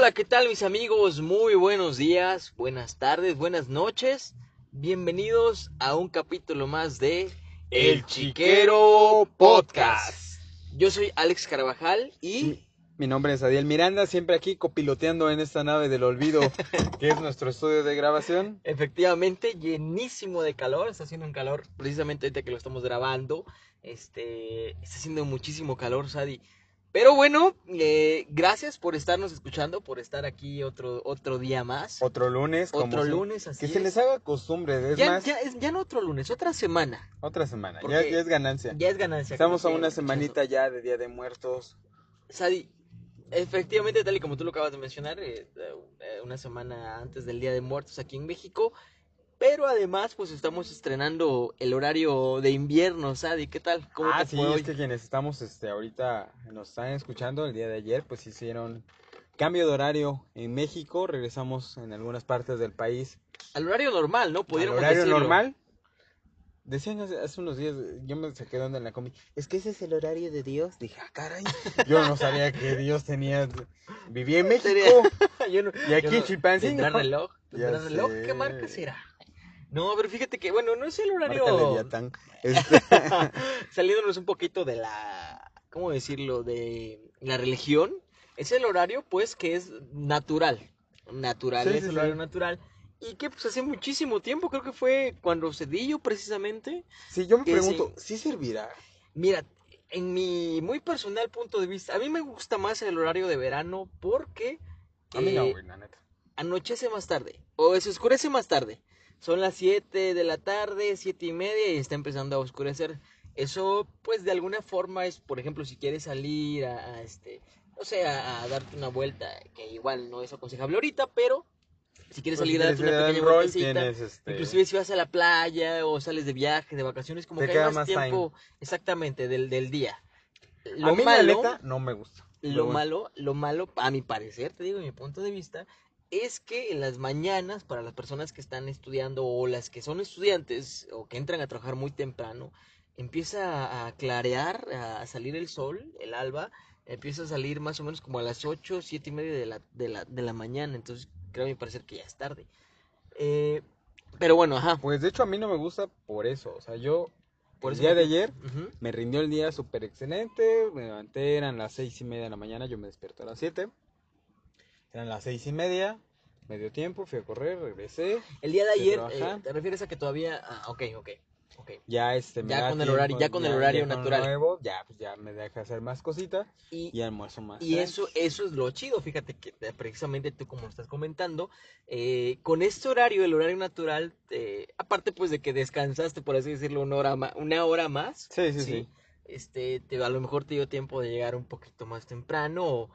Hola, ¿qué tal mis amigos? Muy buenos días, buenas tardes, buenas noches. Bienvenidos a un capítulo más de El Chiquero Podcast. Yo soy Alex Carvajal y Mi, mi nombre es Adiel Miranda, siempre aquí copiloteando en esta nave del olvido, que es nuestro estudio de grabación. efectivamente llenísimo de calor. Está haciendo un calor precisamente ahorita que lo estamos grabando. Este, está haciendo muchísimo calor, Sadi. Pero bueno, eh, gracias por estarnos escuchando, por estar aquí otro, otro día más. Otro lunes, como Otro si- lunes, así Que es. se les haga costumbre, es ya, más, ya, ya no otro lunes, otra semana. otra semana, ya, es ganancia. Ya es ganancia. Estamos a una semanita ya de Día de Muertos. Sadi, efectivamente, tal y como tú lo acabas de mencionar, eh, eh, una semana antes del Día de Muertos aquí en México, pero además, pues estamos estrenando el horario de invierno, Sadi, ¿qué tal? ¿Cómo Ah, te sí, es que quienes estamos este, ahorita, nos están escuchando el día de ayer, pues hicieron cambio de horario en México, regresamos en algunas partes del país Al horario normal, ¿no? al horario decirlo. normal. Decían hace, hace unos días, yo me saqué de onda en la comida, es que ese es el horario de Dios. Dije, ah, caray, yo no sabía que Dios tenía, vivía en México. Yo no- Y aquí yo no- en Chilpancingo. ¿Tendrá reloj? Ya ¿Tendrá reloj? ¿Qué marca será? No, pero fíjate que, bueno, no es el horario... Este, saliéndonos un poquito de la, ¿cómo decirlo? De la religión, es el horario pues que es natural, natural, Sí, es sí, el sí. horario natural. Y que pues hace muchísimo tiempo, creo que fue cuando Cedillo precisamente. si yo me pregunto, ¿sí servirá? Mira, en mi muy personal punto de vista, a mí me gusta más el horario de verano porque A mí no, eh, güey, la neta. anochece más tarde o se oscurece más tarde. Son las 7 de la tarde, siete y media y está empezando a oscurecer. Eso, pues, de alguna forma es, por ejemplo, si quieres salir a, a, este, no sé, a, a darte una vuelta, que igual no es aconsejable ahorita, pero si quieres Pues, salir a darte una pequeña vueltecita, este, inclusive si vas a la playa o sales de viaje, de vacaciones, como Te que hay más tiempo, exactamente, del, del día. Lo a mí malo, la no me gusta. lo bueno. malo, lo malo, a mi parecer, te digo, en mi punto de vista, es que en las mañanas, para las personas que están estudiando o las que son estudiantes o que entran a trabajar muy temprano, empieza a clarear, a salir el sol, el alba, empieza a salir más o menos como a las 8, 7 y media de la, de la, de la mañana, entonces creo a mi parecer que ya es tarde. Eh, pero bueno, ajá. Pues de hecho a mí no me gusta por eso. O sea, yo, Por el día de ayer, me rindió el día súper excelente. Me levanté, eran las seis y media de la mañana. Yo me despierto a las siete. Eran las seis y media. Me dio tiempo, fui a correr, regresé. El día de ayer, eh, ¿te refieres a que todavía... Ah, ok, ok, ok. Ya este me Ya da con el tiempo, horario- ya con el horario con lo natural. nuevo, ya, pues ya me deja hacer más cositas Y, y almuerzo más. Y eso, eso es lo chido, fíjate que eh, precisamente tú como lo estás comentando, eh, con este horario, el horario natural, eh, aparte pues de que descansaste, por así decirlo, una hora más, una hora más, Sí, sí, sí. este, te, a lo mejor te dio tiempo de llegar un poquito más temprano, o,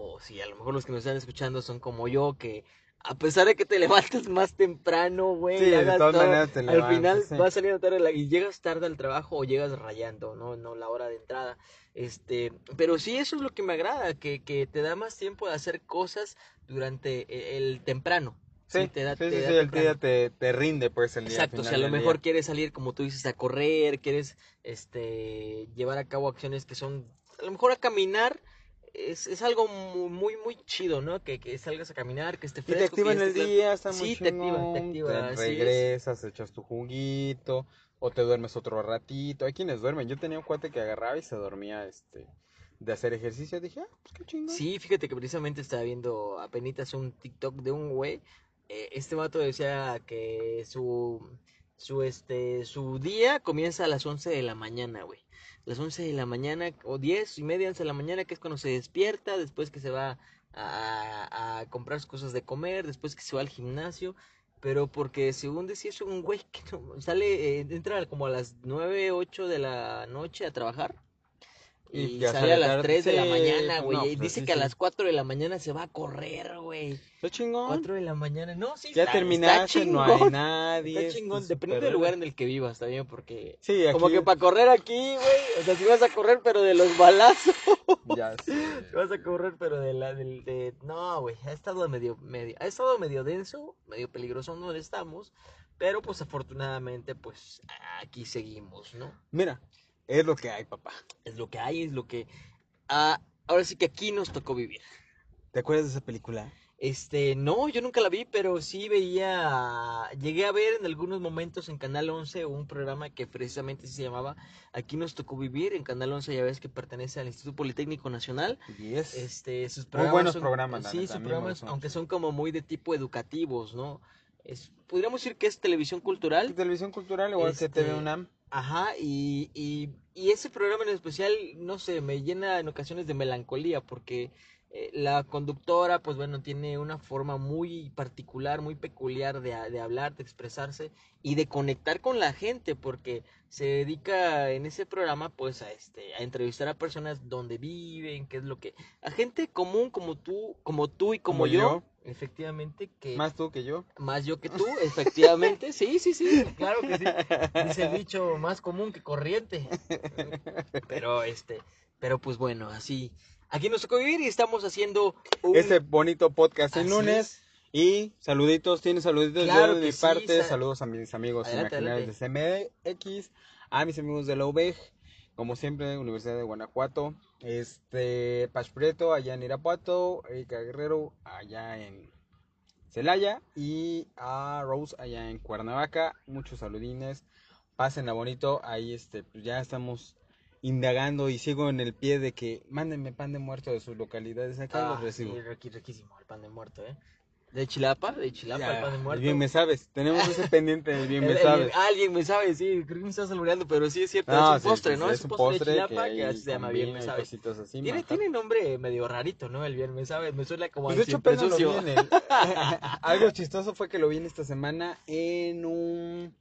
o si a lo mejor los que nos están escuchando son como yo, que a pesar de que te levantas más temprano, güey, Sí, de hagas todas todo, maneras te al final sí. vas saliendo tarde y llegas tarde al trabajo o llegas rayando, no, no la hora de entrada. Este, pero sí, eso es lo que me agrada, que, que te da más tiempo de hacer cosas durante e- el, temprano. Sí, te da, te da el día te, te rinde pues el día. Exacto, si a final lo día. mejor quieres salir, como tú dices, a correr, quieres este llevar a cabo acciones que son, a lo mejor a caminar, es, es algo mu- muy, muy chido, ¿no? Que, que salgas a caminar, que esté Y te fresco. que activa en el claro. día, está muy Sí, te activa, te activa, te es. regresas, echas tu juguito, o te duermes otro ratito. Hay quienes duermen. Yo tenía un cuate que agarraba y se dormía, este, de hacer ejercicio. Dije, ah, pues qué chingón. Sí, fíjate que precisamente estaba viendo apenas un TikTok de un güey. eh, este vato decía que su, su, este, su día comienza a las 11 de la mañana, güey. Las 11 de la mañana o 10 y media, 11 de la mañana, que es cuando se despierta, después que se va a, comprar cosas de comer, después que se va al gimnasio. Pero porque según decía es un güey que no- sale, eh, entra como a las 9, 8 de la noche a trabajar. Y Y, sale a las tarde. 3 de la Sí, mañana, pues güey. no, y pues dice así que a sí. las 4 de la mañana se va a correr, güey. Está chingón. 4 de la mañana. No, sí, Ya está, terminaste, está no hay nadie. Está chingón, está dependiendo súper del lugar en el que vivas también, porque... Sí, aquí. Como que para correr aquí, güey, o sea, si vas a correr, pero de los balazos. Ya sé. Si vas a correr, pero de la, del, de... No, güey, ha estado medio, medio, ha estado medio denso, medio peligroso donde estamos, pero pues afortunadamente, pues, aquí seguimos, ¿no? Mira, es lo que hay, papá. Es lo que hay, es lo que... ah, ahora sí que aquí nos tocó vivir. ¿Te acuerdas de esa película? Este, no, yo nunca la vi, pero sí veía, llegué a ver en algunos momentos en Canal 11 un programa que precisamente se llamaba Aquí nos tocó vivir, en Canal 11 ya ves que pertenece al Instituto Politécnico Nacional. Yes. Este, sus Muy programas buenos son- programas, Sí, neta, sus programas, aunque son como muy de tipo educativos, ¿no? Es, podríamos decir que es televisión cultural. Televisión cultural, igual que TV Este, UNAM. Ajá, y, y, y ese programa en especial, no sé, me llena en ocasiones de melancolía porque eh, la conductora, pues bueno, tiene una forma muy particular, muy peculiar de, de hablar, de expresarse y de conectar con la gente porque se dedica en ese programa pues a este a entrevistar a personas donde viven, qué es lo que a gente común como tú, como tú y como, Como yo, yo. Efectivamente que Más tú que yo. más yo que tú, efectivamente. Sí, sí, sí, claro que sí. Dice el dicho más común que corriente. Pero este, pero pues bueno, así. Aquí nos tocó vivir y estamos haciendo un... Este bonito podcast el Así lunes. es. Y saluditos, tienes saluditos Claro yo de mi sí, parte. sa- Saludos a mis amigos Adelante, imaginarios de CMX, a mis amigos de la UBEG, como siempre, Universidad de Guanajuato, este Pach Prieto allá en Irapuato, Erika Guerrero allá en Celaya y a Rose allá en Cuernavaca. Muchos saludines, pásenla bonito. Ahí este, pues ya estamos indagando y sigo en el pie de que mándenme pan de muerto de sus localidades. Acá Ah, los recibo. sí, riquísimo el pan de muerto, ¿eh? De Chilapa, de Chilapa Ya, el pan de muerto. Bien me sabes. Tenemos ese pendiente del bien me sabes. alguien me sabe, sí, creo que me estás albureando, pero sí es cierto, No, es un sí, postre, ¿no? Es un postre de Chilapa que, así se llama bien me combina y sabe. cositas así, Tiene, tiene nombre medio rarito, ¿no? El bien me sabe, me suena como Pues de hecho, lo vi sucio. en el- Algo chistoso fue que lo vi en esta semana en un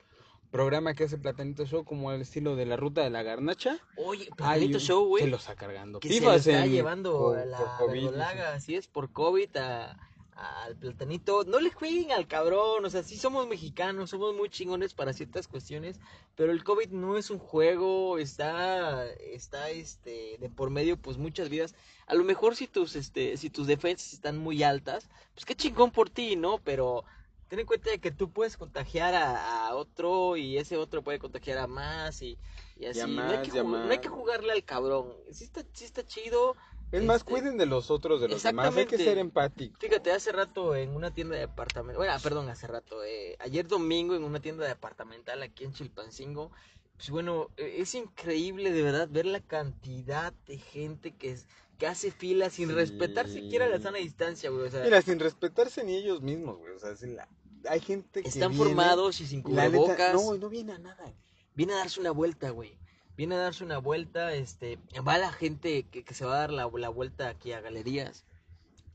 programa que hace Platanito Show, como el estilo de la ruta de la garnacha. Oye, Platanito Show, güey. Se lo está cargando. que se lo está en- llevando por- a la por COVID, verdolaga, así es, por COVID a- al platanito. No le jueguen al cabrón, o sea, sí somos mexicanos, somos muy chingones para ciertas cuestiones, pero el COVID no es un juego, está, está, este, de por medio, pues muchas vidas. A lo mejor si tus, este, si tus defensas están muy altas, pues qué chingón por ti, ¿no? Pero ten en cuenta de que tú puedes contagiar a, a otro y ese otro puede contagiar a más y, y así. a no, hay que no hay que jugarle al cabrón. Sí está, sí está chido. Es más, Este, cuiden de los otros, de los demás. Hay que ser empáticos. Fíjate, hace rato en una tienda de departamento, bueno, perdón, hace rato, eh, ayer domingo en una tienda departamental aquí en Chilpancingo, pues bueno, eh, es increíble de verdad ver la cantidad de gente que es, que hace fila sin Sí. respetar siquiera la sana distancia, güey, o sea, Mira, sin respetarse ni ellos mismos, güey. O sea, si la- hay gente que. están viene formados y sin neta, cubrebocas, no, no viene a nada. viene a darse una vuelta, güey. Viene a darse una vuelta, este, va la gente que, que se va a dar la, la vuelta aquí a galerías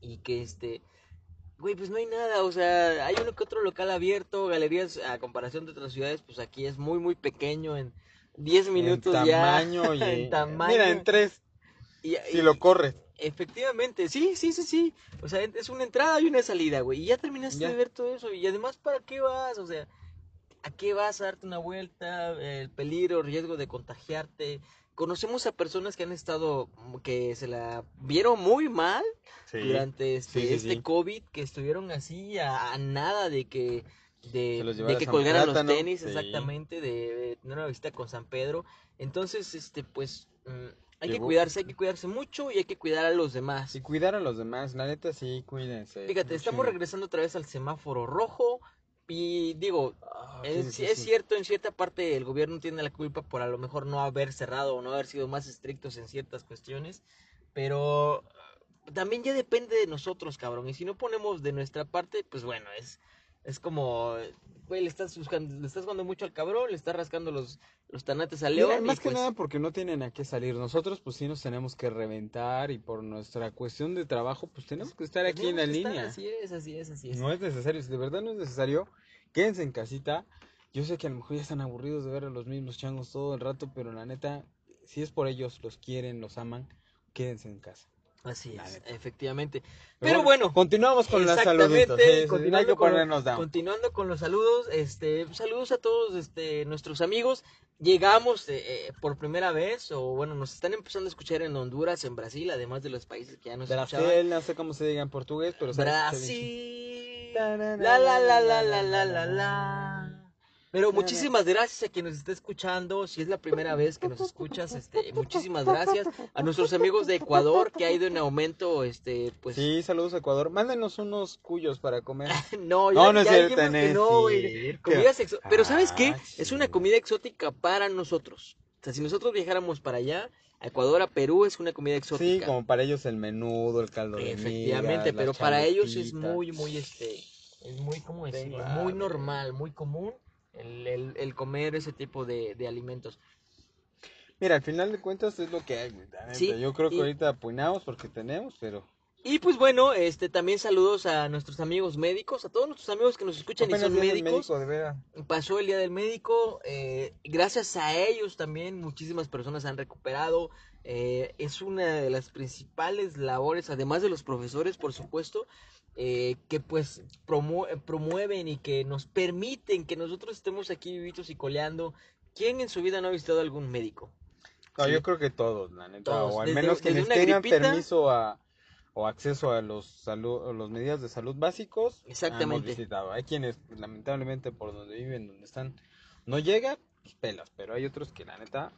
y que este, güey, pues no hay nada, o sea, hay uno que otro local abierto, galerías a comparación de otras ciudades, pues aquí es muy muy pequeño en 10 minutos en ya. tamaño y en tamaño. Mira, en tres, Y- si y- lo corres. Efectivamente, sí, sí, sí, sí. O sea, es una entrada y una salida, güey. Y ya terminaste Ya. de ver todo eso. Y además, ¿para qué vas? O sea, ¿a qué vas a darte una vuelta? El peligro, riesgo de contagiarte. Conocemos a personas que han estado, mm, que se la vieron muy mal durante este, Sí, sí, este. COVID, que estuvieron así a, a nada de que de, que colgaran los tenis, exactamente, de, de tener una visita con San Pedro. Entonces, este, pues, mm, hay que cuidarse, hay que cuidarse mucho y hay que cuidar a los demás. Y cuidar a los demás, la neta sí, cuídense. Fíjate, estamos regresando otra vez al semáforo rojo y digo, Ah, es, sí, sí, es sí. cierto, en cierta parte el gobierno tiene la culpa por a lo mejor no haber cerrado o no haber sido más estrictos en ciertas cuestiones, pero eh, también ya depende de nosotros, cabrón, y si no ponemos de nuestra parte, pues bueno, es, es como, güey, le estás buscando, le estás jugando mucho al cabrón, le estás rascando los, los tanates al Mira, león. y más que pues, nada porque no tienen a qué salir. Nosotros pues sí nos tenemos que reventar y por nuestra cuestión de trabajo pues tenemos que estar aquí en la línea. Así es, así es, así es. No es necesario, si de verdad no es necesario, quédense en casita. Yo sé que a lo mejor ya están aburridos de ver a los mismos changos todo el rato, pero la neta, si es por ellos, los quieren, los aman, quédense en casa. Así es, efectivamente. Pero bueno, continuamos con los saluditos. sí, sí, sí, hay continuando que con-. Continuando con los saludos, este, saludos a todos este, nuestros amigos. Llegamos eh, eh, por primera vez, o bueno, nos están empezando a escuchar en Honduras, en Brasil, además de los países que ya nos escuchaban. Brasil, no sé cómo se diga en portugués, pero Brasil. La la la la la la la la. Pero muchísimas gracias a quien nos está escuchando. Si es la primera vez que nos escuchas, este, muchísimas gracias. A nuestros amigos de Ecuador que ha ido en aumento, este, pues. Sí, saludos a Ecuador. Mándenos unos cuyos para comer. No, ya, No, no es cierto, no que es no, güey. cierto. Comidas exo- Pero ¿sabes qué? Ah, Es sí. una comida exótica para nosotros. O sea, si nosotros viajáramos para allá, a Ecuador, a Perú, es una comida Sí, exótica. como para ellos el menudo, el caldo de Efectivamente, migas, pero para ellos es muy, muy, este, es muy, ¿cómo decirlo? Muy normal, muy común el, el, el comer ese tipo de, de alimentos. Mira, al final de cuentas es lo que hay, güey. Sí, Yo creo que y- ahorita apuinamos porque tenemos, pero Y pues bueno, este, también saludos a nuestros amigos médicos, a todos nuestros amigos que nos escuchan y son médicos. médico, de. Pasó el día del médico, eh, gracias a ellos también muchísimas personas han recuperado. eh, es una de las principales labores, además de los profesores, por supuesto, eh, que pues promu- promueven y que nos permiten que nosotros estemos aquí vivitos y coleando. ¿Quién en su vida no ha visitado a algún médico? No, Sí. yo creo que todos, la neta. Todos, O al desde- menos quienes tengan gripita. permiso a, o acceso a los salud, a las medidas de salud básicos. Exactamente. hemos visitado. Hay quienes, lamentablemente, por donde viven, donde están, no llega, pues pelas. Pero hay otros que, la neta,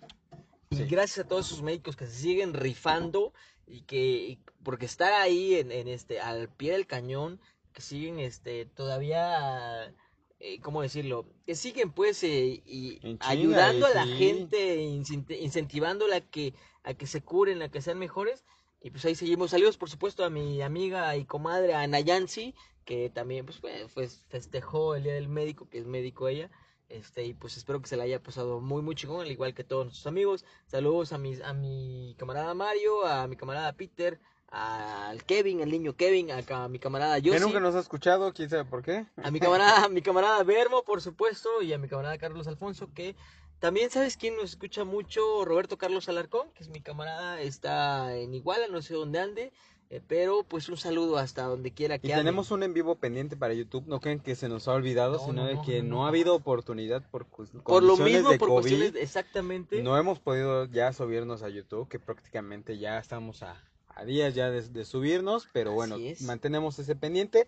Y Sí. gracias a todos esos médicos que se siguen rifando y que y porque estar ahí en, en este al pie del cañón, que siguen este todavía eh, ¿cómo decirlo? Que siguen pues eh, y ayudando y a la gente, incent- incentivándola a que a que se curen, a que sean mejores. Y pues ahí seguimos. Saludos por supuesto a mi amiga y comadre Ana Yancy, que también pues fue- festejó el día del médico, que es médico ella. Este, y pues espero que se la haya pasado muy, muy chingón, al igual que todos nuestros amigos. Saludos a, mis, a mi camarada Mario, a mi camarada Peter, al Kevin, al niño Kevin, a, mi camarada que Yossi, nunca nos ha escuchado, quién sabe por qué. a mi camarada, a mi camarada Bermo, por supuesto, y a mi camarada Carlos Alfonso, que también sabes quién nos escucha mucho, Roberto Carlos Alarcón, que es mi camarada, está en Iguala, no sé dónde ande, eh, pero pues un saludo hasta donde quiera que Y tenemos un en vivo pendiente para YouTube. No creen que se nos ha olvidado, No, sino no, de que no, ha habido oportunidad por por lo mismo, de por COVID. cuestiones, exactamente. No hemos podido ya subirnos a YouTube, que prácticamente ya estamos a, a días ya de, de subirnos, pero bueno, es. mantenemos ese pendiente.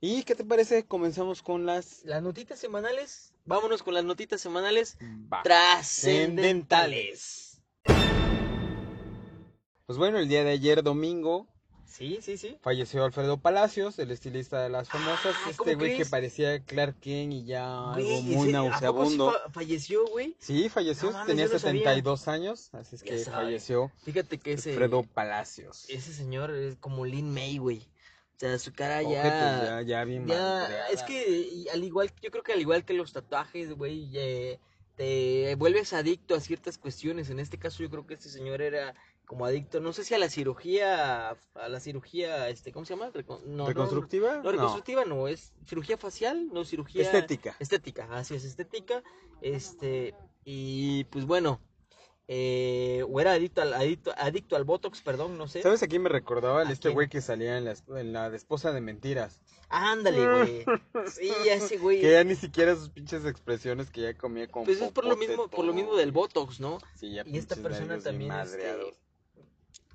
¿Y qué te parece? Comenzamos con las Las notitas semanales, vámonos con las notitas semanales Va. trascendentales. Pues bueno, el día de ayer, domingo, Sí, sí, sí. falleció Alfredo Palacios, el estilista de las famosas. Ah, ¿cómo este güey que parecía Clark Kent y ya Güey, algo ¿en muy nauseabundo. fa- falleció, güey? Sí, falleció, No mames, tenía yo no sabía. 72 años, así es que falleció Fíjate que ese, Alfredo Palacios. ese señor es como Lin May, güey. O sea, su cara ya... ya, ya bien ya- es que al igual, yo creo que al igual que los tatuajes, güey, eh, te vuelves adicto a ciertas cuestiones. En este caso yo creo que este señor era como adicto, no sé si a la cirugía, a la cirugía, este, ¿cómo se llama? No, no, ¿Reconstructiva? No, reconstructiva no, es cirugía facial, no cirugía... Estética. Estética, así es, estética. Este, y pues bueno, eh, o era adicto al, adicto, adicto al Botox, perdón, no sé. ¿Sabes a quién me recordaba? ¿A El este güey que salía en la, en la de esposa de mentiras. Ándale, güey. Sí, ese güey. Que ya ni siquiera sus pinches expresiones que ya comía con Pues es por lo mismo, por lo mismo del Botox, ¿no? Sí, ya Y esta persona también, este,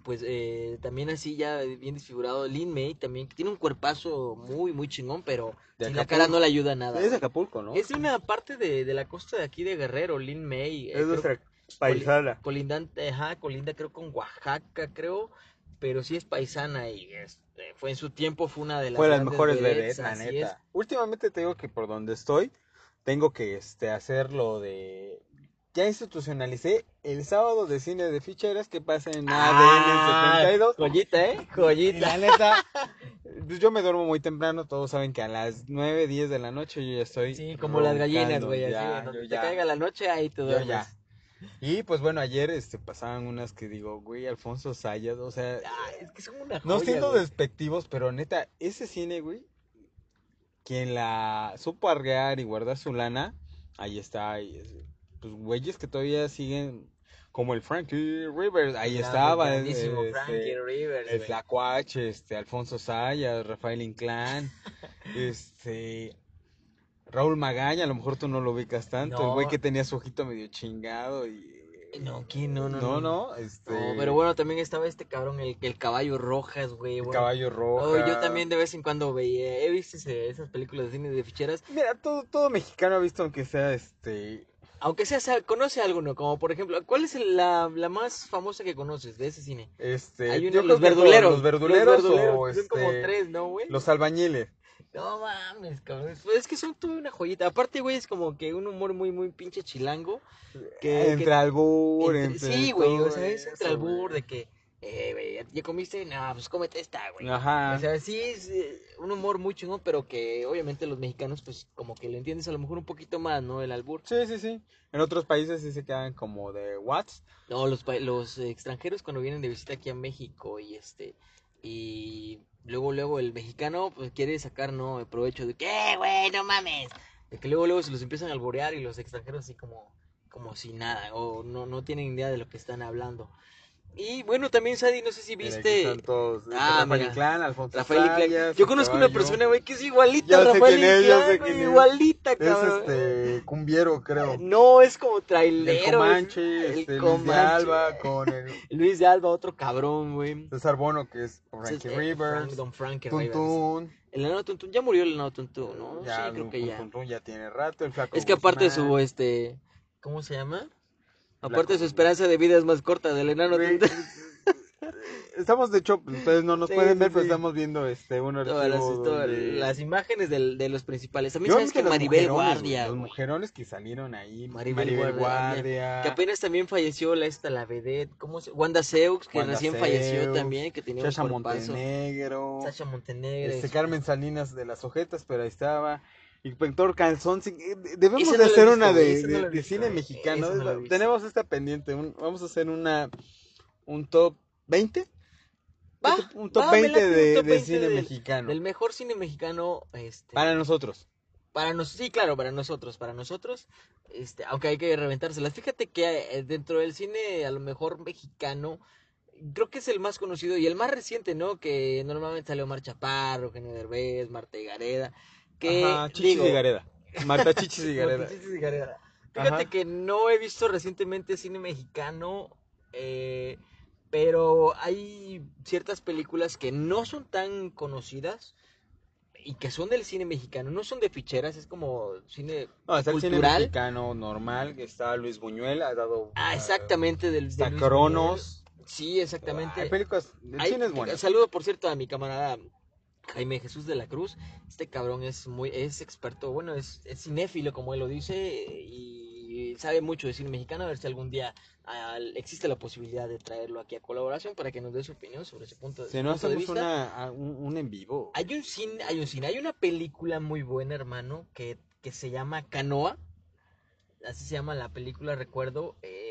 pues eh, también así ya bien desfigurado, Lin May también, que tiene un cuerpazo muy, muy chingón, pero sin la cara no le ayuda nada. Es de. Acapulco, ¿no? Es de una parte de, de la costa de aquí de Guerrero, Lin May. eh, creo- nuestra paisana. colindante, ajá, colinda creo con Oaxaca, creo, pero sí es paisana y este, fue en su tiempo fue una de las Fue las mejores vedettes, vedettes, la neta. es. Últimamente te digo que por donde estoy, tengo que este, hacer lo de... Ya institucionalicé el sábado de cine de ficheras que pasa en Ah, ADN 72. Joyita, ¿eh? Joyita. la neta, pues yo me duermo muy temprano, todos saben que a las 9, 10 de la noche yo ya estoy Sí, como las gallinas, güey, así, donde te caiga la noche, ahí te duermes. ya. Y pues bueno, ayer este pasaban unas que digo, güey, Alfonso Sayas, o sea, Ah, es que son una no joya, siendo güey. despectivos, pero neta, ese cine, güey, quien la supo arrear y guardar su lana, ahí está, y es- pues güeyes que todavía siguen como el Frankie Rivers, ahí Grande, estaba, este, Frankie Rivers, el. Flacuache, este, Alfonso Sayas, Rafael Inclán, este, Raúl Magaña, a lo mejor tú no lo ubicas tanto, el güey que tenía su ojito medio chingado y No, ¿quién? No, no, No, no. no, este. No, pero bueno, también estaba este cabrón, el, el caballo rojas, güey. El bueno. caballo rojo. Oh, yo también de vez en cuando veía, he visto ese- esas películas de cine de ficheras. Mira, todo, todo mexicano ha visto aunque sea este. Aunque sea, conoce alguno, como por ejemplo, ¿cuál es la, la más famosa que conoces de ese cine? Este. Hay uno, los verduleros. Los verduleros, Los verduleros, o que son como este, tres, ¿no, güey? Los albañiles. No mames, cabrón. Pues es que son toda una joyita. Aparte, güey, es como que un humor muy, muy pinche chilango. Que- entre que- albur, Entre- entre. sí, güey, o sea, es entre albur de que, eh, güey, ¿ya- ¿ya comiste? No, pues cómete esta, güey. Ajá. O sea, sí es eh, un humor muy chingón, pero que obviamente los mexicanos, pues, como que lo entiendes a lo mejor un poquito más, ¿no? El albur. Sí, sí, sí. En otros países sí se quedan como de what? No, los, los eh, extranjeros cuando vienen de visita aquí a México y este, y luego, luego el mexicano, pues, quiere sacar, ¿no? El provecho de que, güey, no mames. De que luego, luego se los empiezan a alborear y los extranjeros así como, como si nada, o no, no tienen idea de lo que están hablando. Y bueno, también, Sadi, no sé si viste... están todos. este, Ah, Rafael. Inclán, Alfonso Rafael Inclán. Yo el conozco una persona, güey, que es igualita Ya Rafael es, Inclán, sé güey, quién es. igualita, Es cabrón. este. Cumbiero, creo. No, es como El trailero. Comanche, es- este, el Luis de Comanche. Alba, con el Luis de Alba, otro cabrón, güey. César Bono, que es Frankie es, eh, Rivers. Frank- Don Frankie Rivers. El enano Tuntún, ya murió el enano Tuntún, ¿no? Ya, sí, creo que ya. Tuntún ya tiene rato. El flaco Es que aparte de su, Guzmán. este, ¿cómo se llama? Aparte su esperanza de vida es más corta del enano Tuntún. Estamos, de hecho, ustedes no nos Sí, pueden sí, ver, pero sí. estamos viendo este un Todas las, archivo todas donde- las imágenes del- de los principales. También Yo sabes que Maribel Guardia, Los güey, mujerones que salieron ahí. Maribel Maribel, Guardia, Guardia. que apenas también falleció la esta, la vedette, ¿cómo se? Wanda Seux, que Wanda recién falleció Seux, también, que tenía Sasha un. Montenegro. Sasha Montenegro. Este es- Carmen Salinas de las ojetas, pero ahí estaba. Inspector Calzón. sí, eh, Debemos no de hacer visto, una de, no cine mexicano. no. Tenemos esta pendiente. un- vamos a hacer una un top 20. Va, un top va, me 20 late un de, top de 20 cine del- mexicano. Del mejor cine mexicano, este, Para nosotros. Para nos, sí, claro, para nosotros, para nosotros, este, aunque hay que reventárselas. Fíjate que eh, dentro del cine, a lo mejor mexicano, creo que es el más conocido y el más reciente, ¿no? Que normalmente salió Omar Chaparro, Genio Derbez, Marta Gareda, que Ajá, Chichis digo, y Gareda. Marta Chichis y Gareda. Chichis y Gareda. Fíjate Ajá. que no he visto recientemente cine mexicano, eh, pero hay ciertas películas que no son tan conocidas y que son del cine mexicano, no son de ficheras, es como cine No, está el cine cultural. mexicano normal. que Está Luis Buñuel, ha dado. Ah, exactamente, del Está de Cronos. Buñuel. Sí, exactamente. Hay películas. El Hay- cine es bueno. Saludo, por cierto, a mi camarada Jaime Jesús de la Cruz. Este cabrón es muy, es experto, bueno, es, es cinéfilo, como él lo dice, y sabe mucho de cine mexicano. A ver si algún día existe la posibilidad de traerlo aquí a colaboración para que nos dé su opinión sobre ese punto, Si no punto de hacemos vista. una, a- un, un en vivo. Hay un cine, hay un cine, hay una película muy buena, hermano, que, que se llama Canoa. Así se llama la película, recuerdo. eh,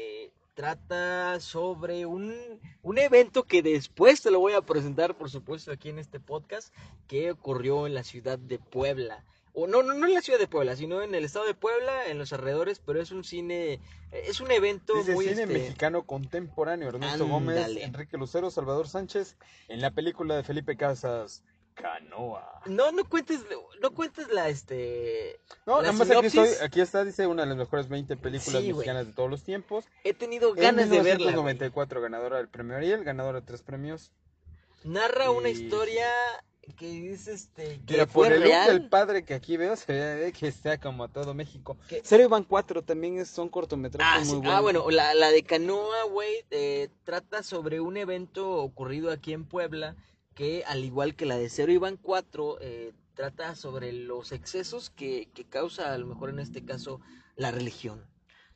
trata sobre un, un evento que después te lo voy a presentar, por supuesto, aquí en este podcast, que ocurrió en la ciudad de Puebla. O no, no, no en la ciudad de Puebla, sino en el estado de Puebla, en los alrededores, pero es un cine, es un evento Dice muy... cine este, mexicano contemporáneo. Ernesto Gómez. Enrique Lucero, Salvador Sánchez. En la película de Felipe Casas, Canoa. No, no cuentes, no cuentes la, este... No, La nada más aquí, estoy, aquí está, dice una de las mejores 20 películas Sí, mexicanas de todos los tiempos. He tenido En ganas de verla. güey. 1994, ganadora del premio Ariel, ganadora de tres premios. Narra una Y- historia que dice este que Mira, fue por el real. del padre que aquí veo, se ve que está como todo México. Cero Iván 4 también es, son cortometrajes Ah, sí, muy buenos. ah, bueno, la, la de Canoa, güey, eh, trata sobre un evento ocurrido aquí en Puebla que, al igual que la de Cero Iván 4, eh, trata sobre los excesos que, que causa, a lo mejor en este caso, la religión.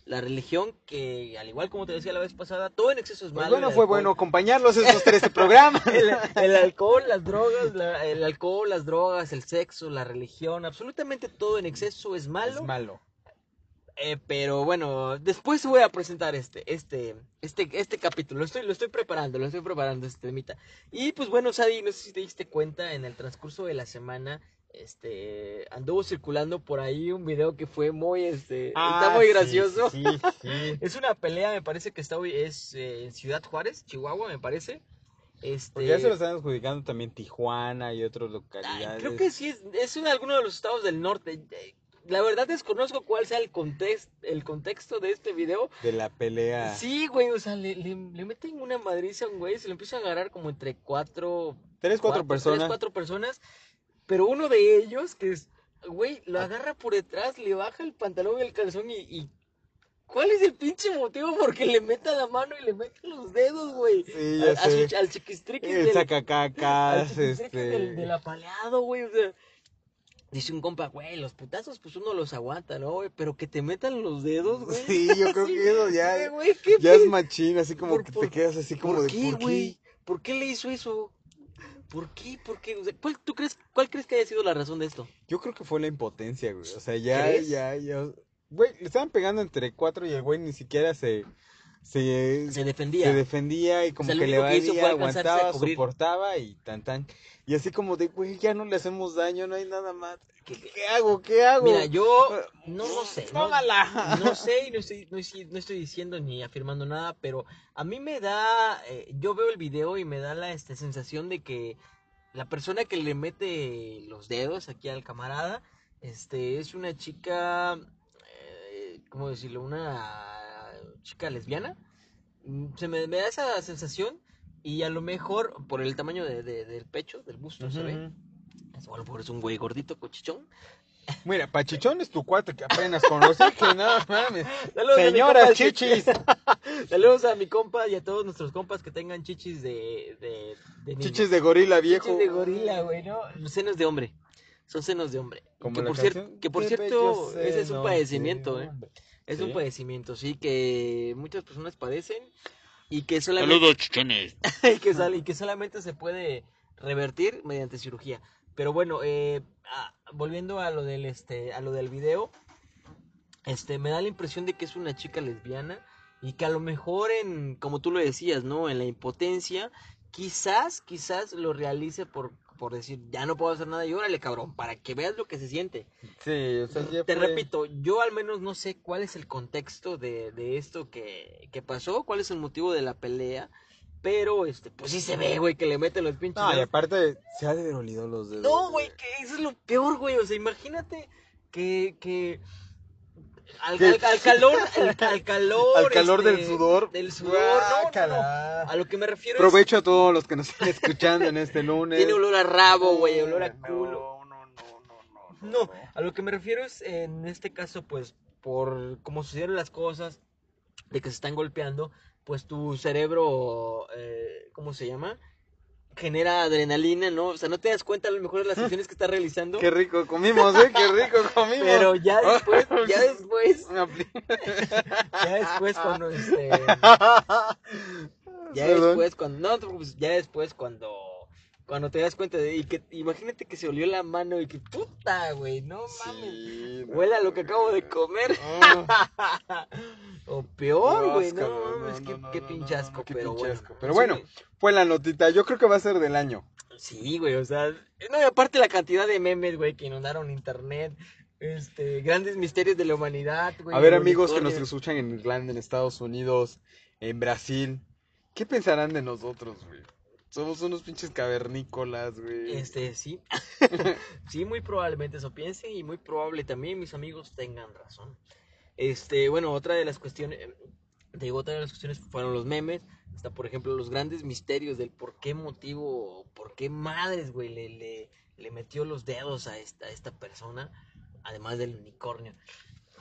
La religión que, al igual como te decía la vez pasada, todo en exceso es Pues malo. bueno, fue bueno acompañarlos esos 13 programas. el, el alcohol, las drogas, la- el alcohol, las drogas, el sexo, la religión, absolutamente todo en exceso es malo. Es malo. Eh, pero bueno, después voy a presentar este, este, este, este capítulo. Lo estoy, lo estoy preparando, lo estoy preparando este temita. Y pues bueno, Sadi, no sé si te diste cuenta, en el transcurso de la semana, este, anduvo circulando por ahí un video que fue muy, este, está Ah, muy sí, gracioso. Sí, sí. Es una pelea, me parece que está hoy, es eh, en Ciudad Juárez, Chihuahua, me parece. Este, Porque ya se lo están adjudicando también Tijuana y otras Ay, localidades. creo que sí, es, es en alguno de los estados del norte. La verdad desconozco cuál sea el contexto, el contexto de este video. De la pelea. Sí, güey, o sea, le, le, le meten una madriza a un güey, se lo empieza a agarrar como entre cuatro... Tres, cuatro, personas. Tres, cuatro personas, pero uno de ellos, que es, güey, lo agarra por detrás, le baja el pantalón y el calzón y... y ¿Cuál es el pinche motivo porque le meta la mano y le mete los dedos, güey? Sí, al chiquistriquis El del, al sacacacas, chiquistriquis este... del, del apaleado, güey, o sea... Dice un compa, güey, los putazos pues uno los aguanta, ¿no, güey? Pero que te metan los dedos, güey. Sí, yo creo Sí, que eso ya, güey, ¿qué ya es machín, así como Por- que por- te quedas así como ¿Por de qué, ¿por qué? güey? ¿Por qué le hizo eso? ¿Por qué? ¿Por qué? O sea, ¿cuál, tú crees, ¿Cuál crees que haya sido la razón de esto? Yo creo que fue la impotencia, güey. O sea, ya, ¿Crees? ya, ya. Güey, le estaban pegando entre cuatro y el güey ni siquiera se. Se, Se defendía. se defendía y como O sea, lo que le valía, aguantaba, soportaba y tan tan. Y así como de, güey, ya no le hacemos daño, no hay nada más. ¿Qué- hago? ¿Qué hago? Mira, yo no, no sé. No, Tómala. no sé y no estoy, no, estoy, no estoy diciendo ni afirmando nada, pero a mí me da, eh, yo veo el video y me da la este, sensación de que la persona que le mete los dedos aquí al camarada, este, es una chica, eh, ¿cómo decirlo? Una chica lesbiana. Mm, Se me, me da esa sensación y a lo mejor por el tamaño de- de- del pecho, del busto, se ve. Es, bueno, por es un güey gordito, cochichón. Mira, Pachichón es tu cuate que apenas conocí, que no mames. Saludos Señora compa, chichis. Saludos a mi compa y a todos nuestros compas que tengan chichis de, de, de. Chichis de gorila viejo. Chichis de gorila, güey, ¿no? Senos de hombre. Son senos de hombre. Como que, la por canción, que por "Qué cierto, ese es un padecimiento, de ¿eh? hombre". Es ¿Sí? un padecimiento, sí, que muchas personas padecen y que solamente, chichones. y que, sal- y que solamente se puede revertir mediante cirugía. Pero bueno, eh, volviendo a lo del este, a lo del video, este, me da la impresión de que es una chica lesbiana y que a lo mejor en, como tú lo decías, ¿no? En la impotencia, quizás, quizás lo realice por, por decir, ya no puedo hacer nada y órale, cabrón, para que veas lo que se siente. Sí, o sea, Te fue- repito, yo al menos no sé cuál es el contexto de, de esto que, que pasó, cuál es el motivo de la pelea, pero este, pues sí se ve, güey, que le meten los pinches. No, y aparte, se ha de los dedos. No, güey, que eso es lo peor, güey. O sea, imagínate que, que al, al- al calor, al, al calor, Al calor este, del sudor. del sudor, no, no. A lo que me refiero Provecho a todos los que nos están escuchando en este es lunes. tiene olor a rabo, güey, olor a No, culo. No, no, no, no. No, a lo que me refiero es en este caso, pues, por cómo sucedieron las cosas, de que se están golpeando, pues tu cerebro, eh, ¿cómo se llama? Genera adrenalina, ¿no? O sea, no te das cuenta a lo mejor de las acciones que estás realizando. Qué rico comimos, ¿eh? Qué rico comimos. Pero ya después, ya después, ya después cuando este, ya Perdón. después cuando, no, preocupes, ya después cuando, cuando te das cuenta de, y que, imagínate que se olió la mano y que puta, güey, no mames, Sí, no. huele a lo que acabo de comer, Ah, o peor, güey, no, mames, no, qué, qué no, pinche no, asco, no, qué pero bueno. Pero bueno. Fue la notita, yo creo que va a ser del año. Sí, güey, o sea, no, y aparte la cantidad de memes, güey, que inundaron internet, este, grandes misterios de la humanidad, güey. A ver, amigos que nos escuchan en Irlanda, en Estados Unidos, en Brasil, ¿qué pensarán de nosotros, güey? Somos unos pinches cavernícolas, güey. Este, sí. sí, muy probablemente eso piensen y muy probable también mis amigos tengan razón. Este, bueno, otra de las cuestiones, te digo, otra de las cuestiones fueron los memes, hasta por ejemplo los grandes misterios del por qué motivo, por qué madres, güey, le, le, le metió los dedos a esta, a esta persona, además del unicornio.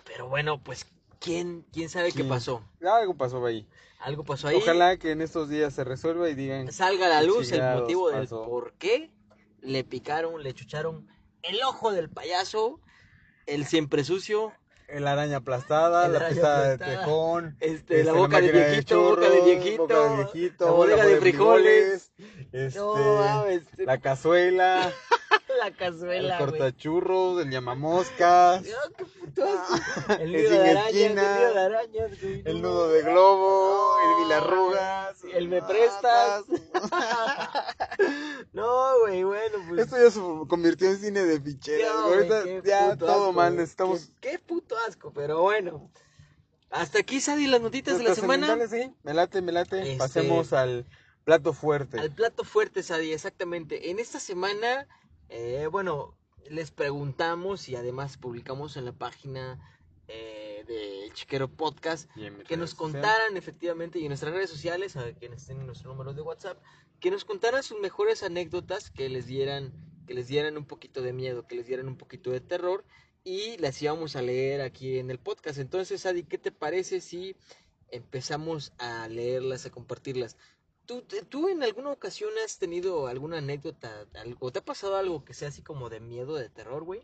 Pero bueno, pues, ¿quién, quién sabe qué ¿Quién? pasó? Algo pasó ahí. Algo pasó ahí. Ojalá que en estos días se resuelva y digan. salga a la ¿Qué luz el motivo del pasó? por qué le picaron, le chucharon el ojo del payaso, el siempre sucio, El araña aplastada, El la araña pisada de aplastada, tejón. este, la este, boca de viejito, boca de viejito, boca de viejito, la bodega de frijoles, este, no mames, la cazuela, la cazuela, el cortachurros, el llamamoscas, No, qué puto asco. El El nido de sin arañas, el nido de arañas, güey, el nudo de globo, el No, vilarrugas, el me prestas. No, güey, bueno, pues. Esto ya se convirtió en cine de ficheras, Ahorita ya todo asco, mal, necesitamos... Qué, qué puto asco, pero bueno. Hasta aquí, Sadie, las notitas de la semana. sí. Me late, me late. Este- Pasemos al plato fuerte. Al plato fuerte, Sadie, exactamente. En esta semana, eh, bueno, les preguntamos y además publicamos en la página eh, del Chiquero Podcast que nos contaran efectivamente y en nuestras redes sociales, a quienes tienen nuestro número de WhatsApp, que nos contaran sus mejores anécdotas que les dieran, que les dieran un poquito de miedo, que les dieran un poquito de terror y las íbamos a leer aquí en el podcast. Entonces, Adi, ¿qué te parece si empezamos a leerlas, a compartirlas? ¿Tú, ¿Tú en alguna ocasión has tenido alguna anécdota, algo, te ha pasado algo que sea así como de miedo, de terror, güey?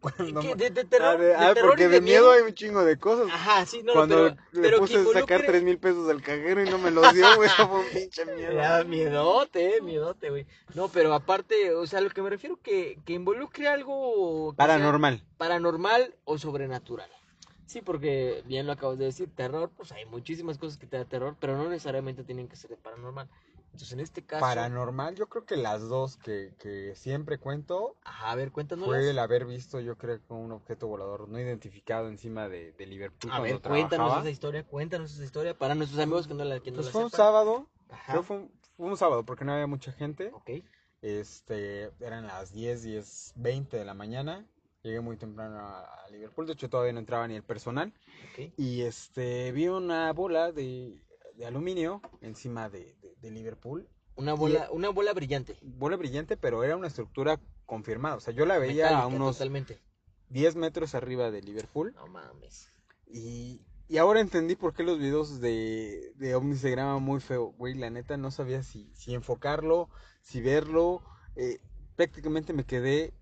Cuando ¿Qué? me- ¿De, de terror? Ah, de- de ah, terror porque de miedo hay un chingo de cosas. Ajá, sí, no, Cuando pero, le pero puse a sacar involucre- tres mil pesos del cajero y no me los dio, güey, fue un pinche miedo. Ya, miedote, eh, miedote, güey. No, pero aparte, o sea, lo que me refiero que, que involucre algo que sea Paranormal. paranormal o sobrenatural. Sí, porque bien lo acabas de decir, terror, pues hay muchísimas cosas que te da terror, pero no necesariamente tienen que ser de paranormal. Entonces, en este caso, Paranormal, yo creo que las dos que, que siempre cuento ajá, a ver, cuéntanos. fue el haber visto, yo creo, un objeto volador no identificado encima de, de Liverpool. A ver, cuéntanos trabajaba. esa historia, cuéntanos esa historia para nuestros amigos que no la, que no Pues la fue un sábado, Ajá, creo fue un, fue un sábado porque no había mucha gente. ok, Este, eran las 10, 10, 20 de la mañana. Llegué muy temprano a, Liverpool, de hecho todavía no entraba ni el personal. Y este, vi una bola de, de aluminio encima de, de- de Liverpool. Una bola, una bola brillante. Bola brillante, pero era una estructura confirmada. O sea, yo la veía a unos Totalmente. 10 metros arriba de Liverpool. No mames. Y, y ahora entendí por qué los videos de, de ovnis se graban muy feo. Güey, la neta no sabía si, si enfocarlo, si verlo. eh, prácticamente me quedé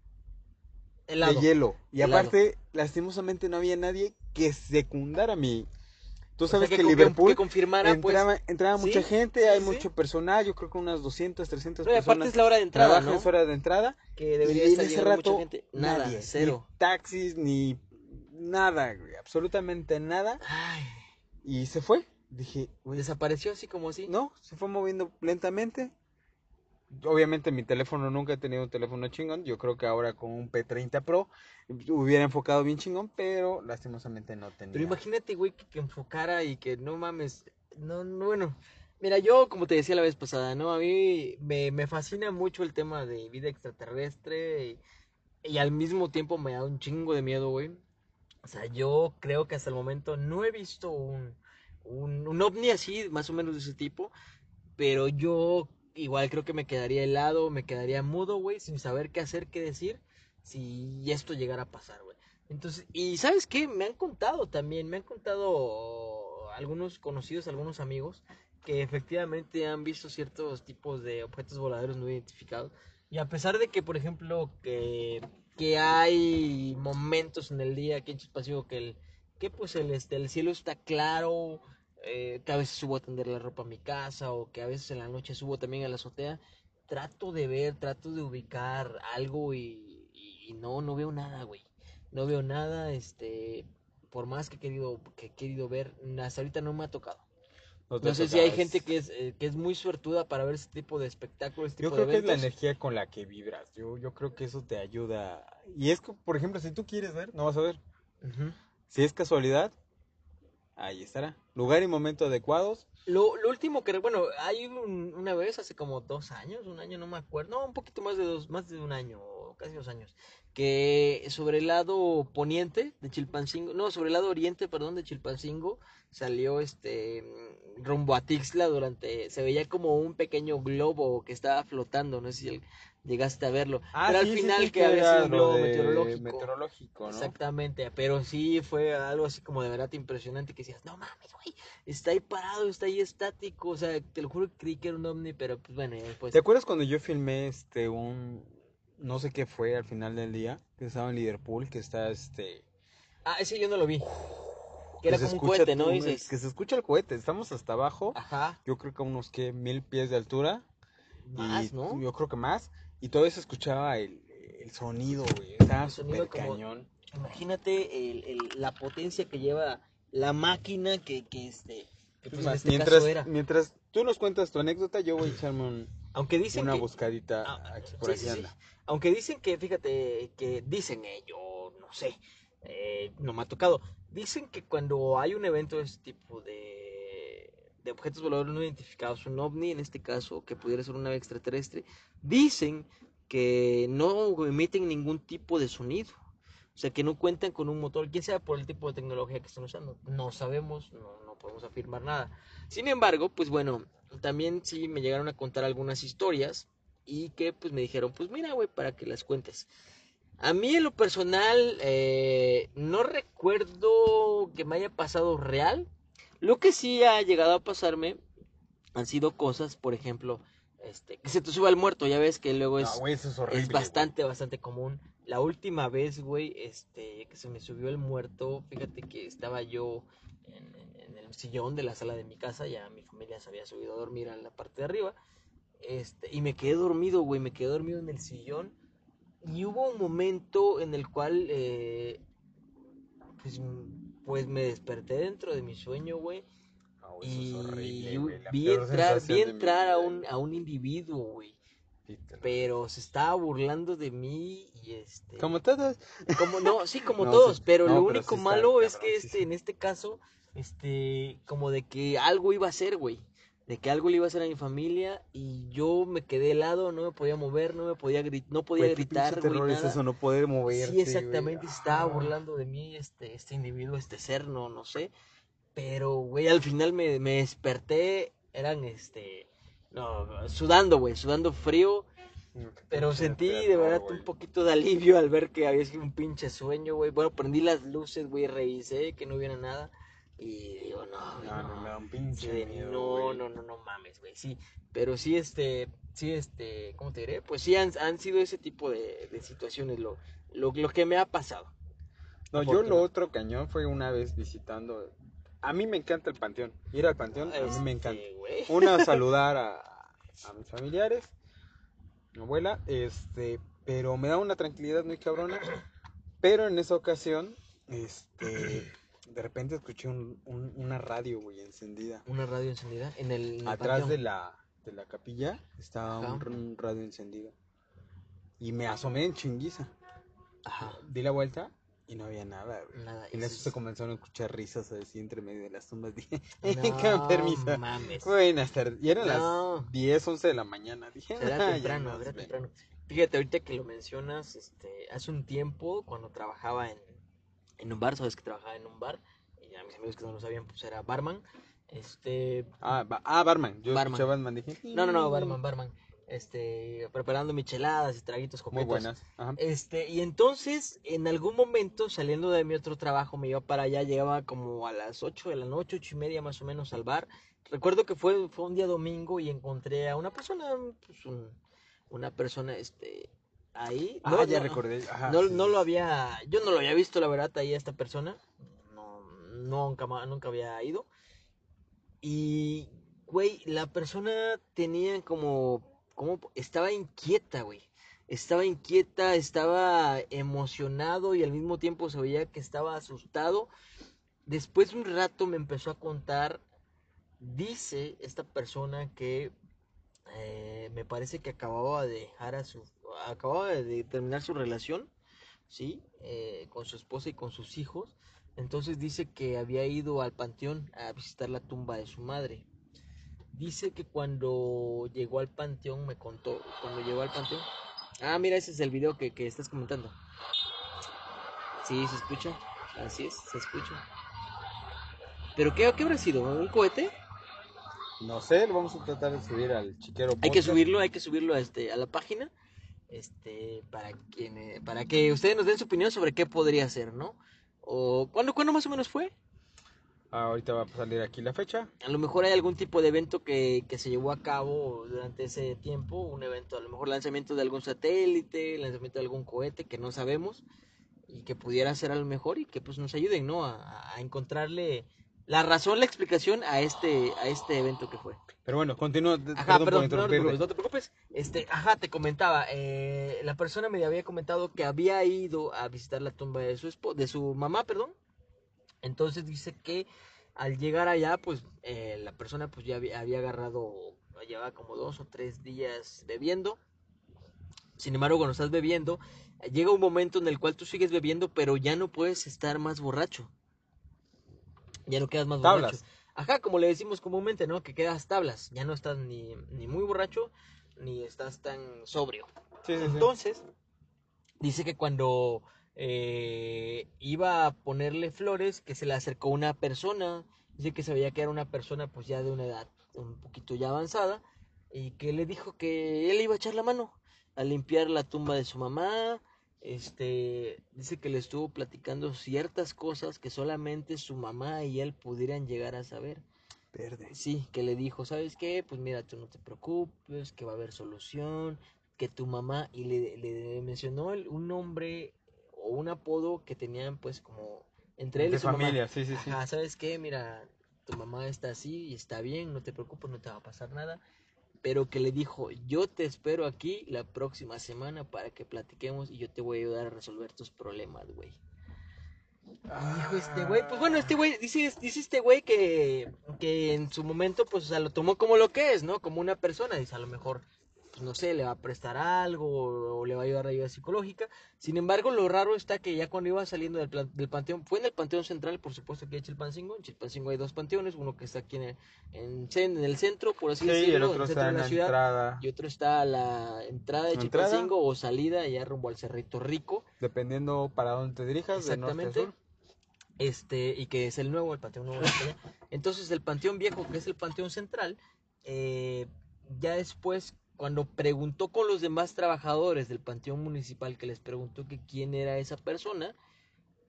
Helado. de hielo. Y Helado. aparte, lastimosamente no había nadie que secundara mi... Tú O sea, sabes que, Liverpool que confirmara, pues. entraba, entraba sí, mucha gente, hay sí. mucho personal, yo creo que unas 200, 300 No, y aparte personas es la hora de entrada, trabajan ¿no? es hora de entrada. Que debería y en estar ese rato, mucha gente. Nada, nadie, cero. Ni taxis, ni nada, güey, absolutamente nada. Ay, Y se fue. Dije, güey, desapareció así como así. no, se fue moviendo lentamente. Obviamente mi teléfono nunca he tenido un teléfono chingón. Yo creo que ahora con un P30 Pro hubiera enfocado bien chingón, pero lastimosamente no tenía. Pero imagínate, güey, que, enfocara y que no mames. No, no, bueno. Mira, yo, como te decía la vez pasada, ¿no? A mí me, me fascina mucho el tema de vida extraterrestre y, y al mismo tiempo me da un chingo de miedo, güey. O sea, yo creo que hasta el momento no he visto un, un, un ovni así, más o menos de ese tipo, pero yo igual creo que me quedaría helado, me quedaría mudo, güey, sin saber qué hacer, qué decir, si esto llegara a pasar, güey. Entonces, y ¿sabes qué? Me han contado también, me han contado algunos conocidos, algunos amigos, que efectivamente han visto ciertos tipos de objetos voladores no identificados. Y a pesar de que, por ejemplo, que, que hay momentos en el día aquí en Chispasivo que el, que pues el, este, el cielo está claro, eh, que a veces subo a tender la ropa a mi casa o que a veces en la noche subo también a la azotea, trato de ver, trato de ubicar algo y, y no, no veo nada, güey. No veo nada, este, por más que he querido, que he querido ver, hasta ahorita no me ha tocado. te No sé si hay gente que es, eh, que es muy suertuda para ver este tipo de espectáculos, este Yo tipo creo de que es la energía con la que vibras. Yo, yo creo que eso te ayuda. Y es que, por ejemplo, si tú quieres ver, no vas a ver. Si es casualidad, ahí estará. Lugar y momento adecuados. Lo, lo último que, bueno, hay un- una vez, hace como dos años, un año, no me acuerdo, no, un poquito más de dos, más de un año, casi dos años, que sobre el lado poniente de Chilpancingo, no, sobre el lado oriente, perdón, de Chilpancingo, salió este rumbo a Tixla durante, se veía como un pequeño globo que estaba flotando, no sé si el- llegaste a verlo, pero al final que había sido un globo meteorológico. meteorológico, ¿no? Exactamente, pero sí fue algo así como de verdad impresionante que decías, no mames, güey, está ahí parado, está ahí estático, o sea, te lo juro que creí que era un ovni, pero pues bueno, ya después. ¿Te acuerdas cuando yo filmé este un no sé qué fue al final del día? Que estaba en Liverpool, que está este Ah, ese yo no lo vi. Que que era se como un escucha cohete, ¿no? Dices. Que se escucha el cohete, estamos hasta abajo. Ajá, Yo creo que a unos que mil pies de altura. más, y ¿no? Yo creo que más. Y todavía se escuchaba el, el sonido, güey. Estaba súper cañón. Imagínate el, el- la potencia que lleva la máquina que, que este, que pues Es en más, este mientras, era. mientras tú nos cuentas tu anécdota, yo voy a echarme un- Aunque dicen una que, buscadita Ah, aquí por sí, aquí sí, sí. anda. Aunque dicen que, fíjate, que dicen, eh, yo no sé, eh, no me ha tocado. Dicen que cuando hay un evento de este tipo de, de objetos voladores no identificados, un ovni en este caso, que pudiera ser una nave extraterrestre, dicen que no emiten ningún tipo de sonido. O sea, que no cuentan con un motor, quién sabe por el tipo de tecnología que están usando. No sabemos, no, no podemos afirmar nada. Sin embargo, pues bueno, también sí me llegaron a contar algunas historias y que pues me dijeron, pues mira, güey, para que las cuentes. A mí en lo personal eh, no recuerdo que me haya pasado real. Lo que sí ha llegado a pasarme han sido cosas, por ejemplo, este, que se te suba el muerto, ya ves que luego es, No, güey, eso es horrible. es bastante, bastante común. La última vez, güey, este, que se me subió el muerto, fíjate que estaba yo en, en- en el sillón de la sala de mi casa, ya mi familia se había subido a dormir a la parte de arriba, este, y me quedé dormido, güey, me quedé dormido en el sillón, y hubo un momento en el cual, eh, pues, pues me desperté dentro de mi sueño, güey, No, es y horrible, güey, vi entrar, vi entrar a un, a un individuo, güey pero se estaba burlando de mí y este Como todos. como no sí como No, todos sí. pero No, lo pero único sí está malo es que cabrón, este sí. en este caso este como de que algo iba a hacer güey de que algo le iba a hacer a mi familia y yo me quedé helado no me podía mover no me podía gri- no podía Güey, qué gritar güey terror es nada. eso, no poder moverte, sí exactamente güey. estaba Ah. burlando de mí este este individuo este ser no no sé pero güey al final me, me desperté eran este no sudando güey sudando frío pero sentí de terror, verdad un poquito de alivio al ver que había sido un pinche sueño, güey. Bueno, prendí las luces, güey, revisé que no hubiera nada. Y digo, no, güey, No, no. no, me da un Sí, pinche de, miedo, no, no, no, no mames, güey. Sí, pero sí, este, sí, este, ¿cómo te diré? Pues sí han, han sido ese tipo de, de situaciones lo, lo, lo que me ha pasado. No, yo lo otro cañón fue una vez visitando. A mí me encanta el panteón. Ir al panteón, a mí me encanta. Este, güey. Una, saludar a, a mis familiares, mi abuela, este, pero me da una tranquilidad muy cabrona. Pero en esa ocasión, este, de repente escuché un- un- una radio, güey, encendida. Una radio encendida en el, en el Atrás de la, de la capilla estaba un, un radio encendido. Y me asomé en chinguiza. Ajá, Di la vuelta y no había nada, güey. nada. En eso es- se comenzaron a escuchar risas así entre medio de las tumbas. Dije, No permiso. mames. Buenas tardes. Y eran No. las 10, 11 de la mañana. Dije, Será "Ah, temprano, ven". temprano. Fíjate, ahorita que lo mencionas, este, hace un tiempo, cuando trabajaba en, en un bar, sabes que trabajaba en un bar, y a mis amigos que no lo sabían, pues era barman. Este, Ah, ba- ah, barman. Yo Barman. Batman. Dije, no, no, no, barman, barman. Este, preparando micheladas y traguitos Muy coquetos. buenas. Ajá. Este, y entonces, en algún momento, saliendo de mi otro trabajo, me iba para allá, llegaba como a las 8 de la noche, ocho y media más o menos al bar. Recuerdo que fue, fue un día domingo y encontré a una persona, pues un- una persona, este, ahí. Ah, No, ya no, recordé. Ajá, no, sí, no sí, lo había, yo no lo había visto, la verdad, ahí a esta persona. No, nunca, nunca había ido. Y, güey, la persona tenía como, como, estaba inquieta, güey. Estaba inquieta, estaba emocionado y al mismo tiempo se veía que estaba asustado. Después de un rato me empezó a contar, dice esta persona que eh, me parece que acababa de dejar a su, acababa de terminar su relación, ¿sí? Eh, con su esposa y con sus hijos. Entonces dice que había ido al panteón a visitar la tumba de su madre. Dice que cuando llegó al panteón, me contó, cuando llegó al panteón. Ah, mira, ese es el video que, que estás comentando. Sí, se escucha. Así es, se escucha. ¿Pero qué, qué habrá sido? ¿Un cohete? No sé, lo vamos a tratar de subir al chiquero. Hay que subirlo, hay que subirlo a, este, a la página. Este, para, para que ustedes nos den su opinión sobre qué podría ser, ¿no? O ¿cuándo, ¿cuándo más o menos fue? Ah, ahorita va a salir aquí la fecha. A lo mejor hay algún tipo de evento que, que se llevó a cabo durante ese tiempo, un evento, a lo mejor lanzamiento de algún satélite, lanzamiento de algún cohete que no sabemos y que pudiera ser a lo mejor y que pues nos ayuden, ¿no? A, a encontrarle la razón, la explicación a este, a este evento que fue. Pero bueno, continúa. Ajá, perdón, por perdón, no te preocupes, no te preocupes. Este, ajá, te comentaba, eh, la persona me había comentado que había ido a visitar la tumba de su de su mamá, perdón. Entonces dice que al llegar allá, pues eh, la persona pues ya había, había agarrado, llevaba como dos o tres días bebiendo. Sin embargo, cuando estás bebiendo, llega un momento en el cual tú sigues bebiendo, pero ya no puedes estar más borracho. Ya no quedas más borracho. Tablas. Ajá, como le decimos comúnmente, ¿no? Que quedas tablas. Ya no estás ni, ni muy borracho, ni estás tan sobrio. Sí, sí, sí. Entonces, dice que cuando eh, iba a ponerle flores, que se le acercó una persona, dice que se veía que era una persona pues ya de una edad un poquito ya avanzada, y que le dijo que él iba a echar la mano a limpiar la tumba de su mamá, este, dice que le estuvo platicando ciertas cosas que solamente su mamá y él pudieran llegar a saber. Verde. Sí, que le dijo, ¿sabes qué? Pues mira, tú no te preocupes, que va a haber solución, que tu mamá, y le, le mencionó el- un nombre o un apodo que tenían pues como entre él De y su mamá. familia, sí, sí, sí. Ajá, ¿sabes qué? Mira, tu mamá está así y está bien, no te preocupes, no te va a pasar nada. Pero que le dijo, yo te espero aquí la próxima semana para que platiquemos y yo te voy a ayudar a resolver tus problemas, güey. Y dijo este güey, pues bueno, este güey, dice, dice este güey que, que en su momento, pues, o sea, lo tomó como lo que es, ¿no? Como una persona, dice, a lo mejor, pues, no sé, le va a prestar algo o, o le va a ayudar ayuda psicológica. Sin embargo, lo raro está que ya cuando iba saliendo del, plan- del panteón, fue en el panteón central, por supuesto que hay Chilpancingo, en Chilpancingo hay dos panteones, uno que está aquí en el, en, en el centro, por así Sí, y decirlo, el en otro el centro está de en la ciudad, entrada. y otro está a la entrada de ¿Entrada? Chilpancingo o salida, ya rumbo al Cerrito Rico. Dependiendo para dónde te dirijas, de norte a Exactamente. sur. Este, y que es el nuevo, el Panteón Nuevo. Entonces, el Panteón Viejo, que es el Panteón Central, eh, ya después, cuando preguntó con los demás trabajadores del Panteón Municipal, que les preguntó que quién era esa persona,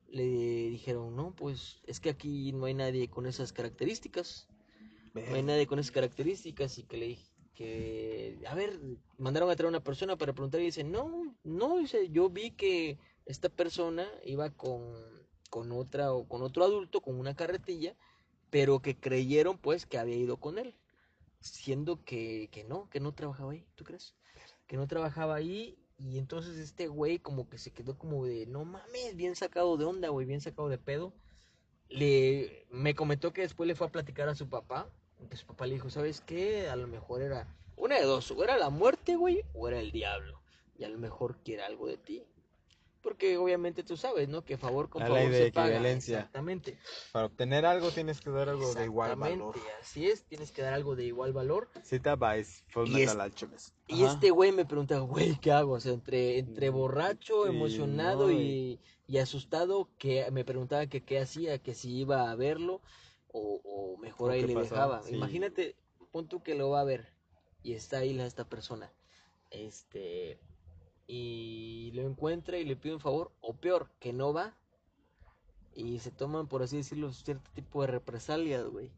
le dijeron, no, pues es que aquí no hay nadie con esas características. No hay nadie con esas características y que le dije que, a ver, mandaron a traer una persona para preguntar y dice, no, no, dice, yo vi que esta persona iba con, con otra o con otro adulto, con una carretilla, pero que creyeron pues que había ido con él, siendo que, que no, que no trabajaba ahí, ¿tú crees? Que no trabajaba ahí y entonces este güey como que se quedó como de, no mames, bien sacado de onda, güey, bien sacado de pedo. Le, me comentó que después le fue a platicar a su papá, que su papá le dijo, ¿sabes qué? A lo mejor era una de dos, o era la muerte, güey, o era el diablo. Y a lo mejor quiere algo de ti. Porque obviamente tú sabes, ¿no? Que favor con La favor ley de se paga. equivalencia. Exactamente. Para obtener algo tienes que dar algo de igual Exactamente, valor. Así es, tienes que dar algo de igual valor. Cita by Full Y Metal es-. Y este güey me pregunta, güey, ¿qué hago? O sea, entre, entre borracho, Sí, emocionado no, y, y asustado, que me preguntaba que qué hacía, que si iba a verlo o, o mejor ahí le pasó, dejaba. sí. Imagínate, pon tú que lo va a ver y está ahí la, esta persona. Este, y lo encuentra y le pide un favor, o peor, que no va. Y se toman, por así decirlo, cierto tipo de represalias, güey.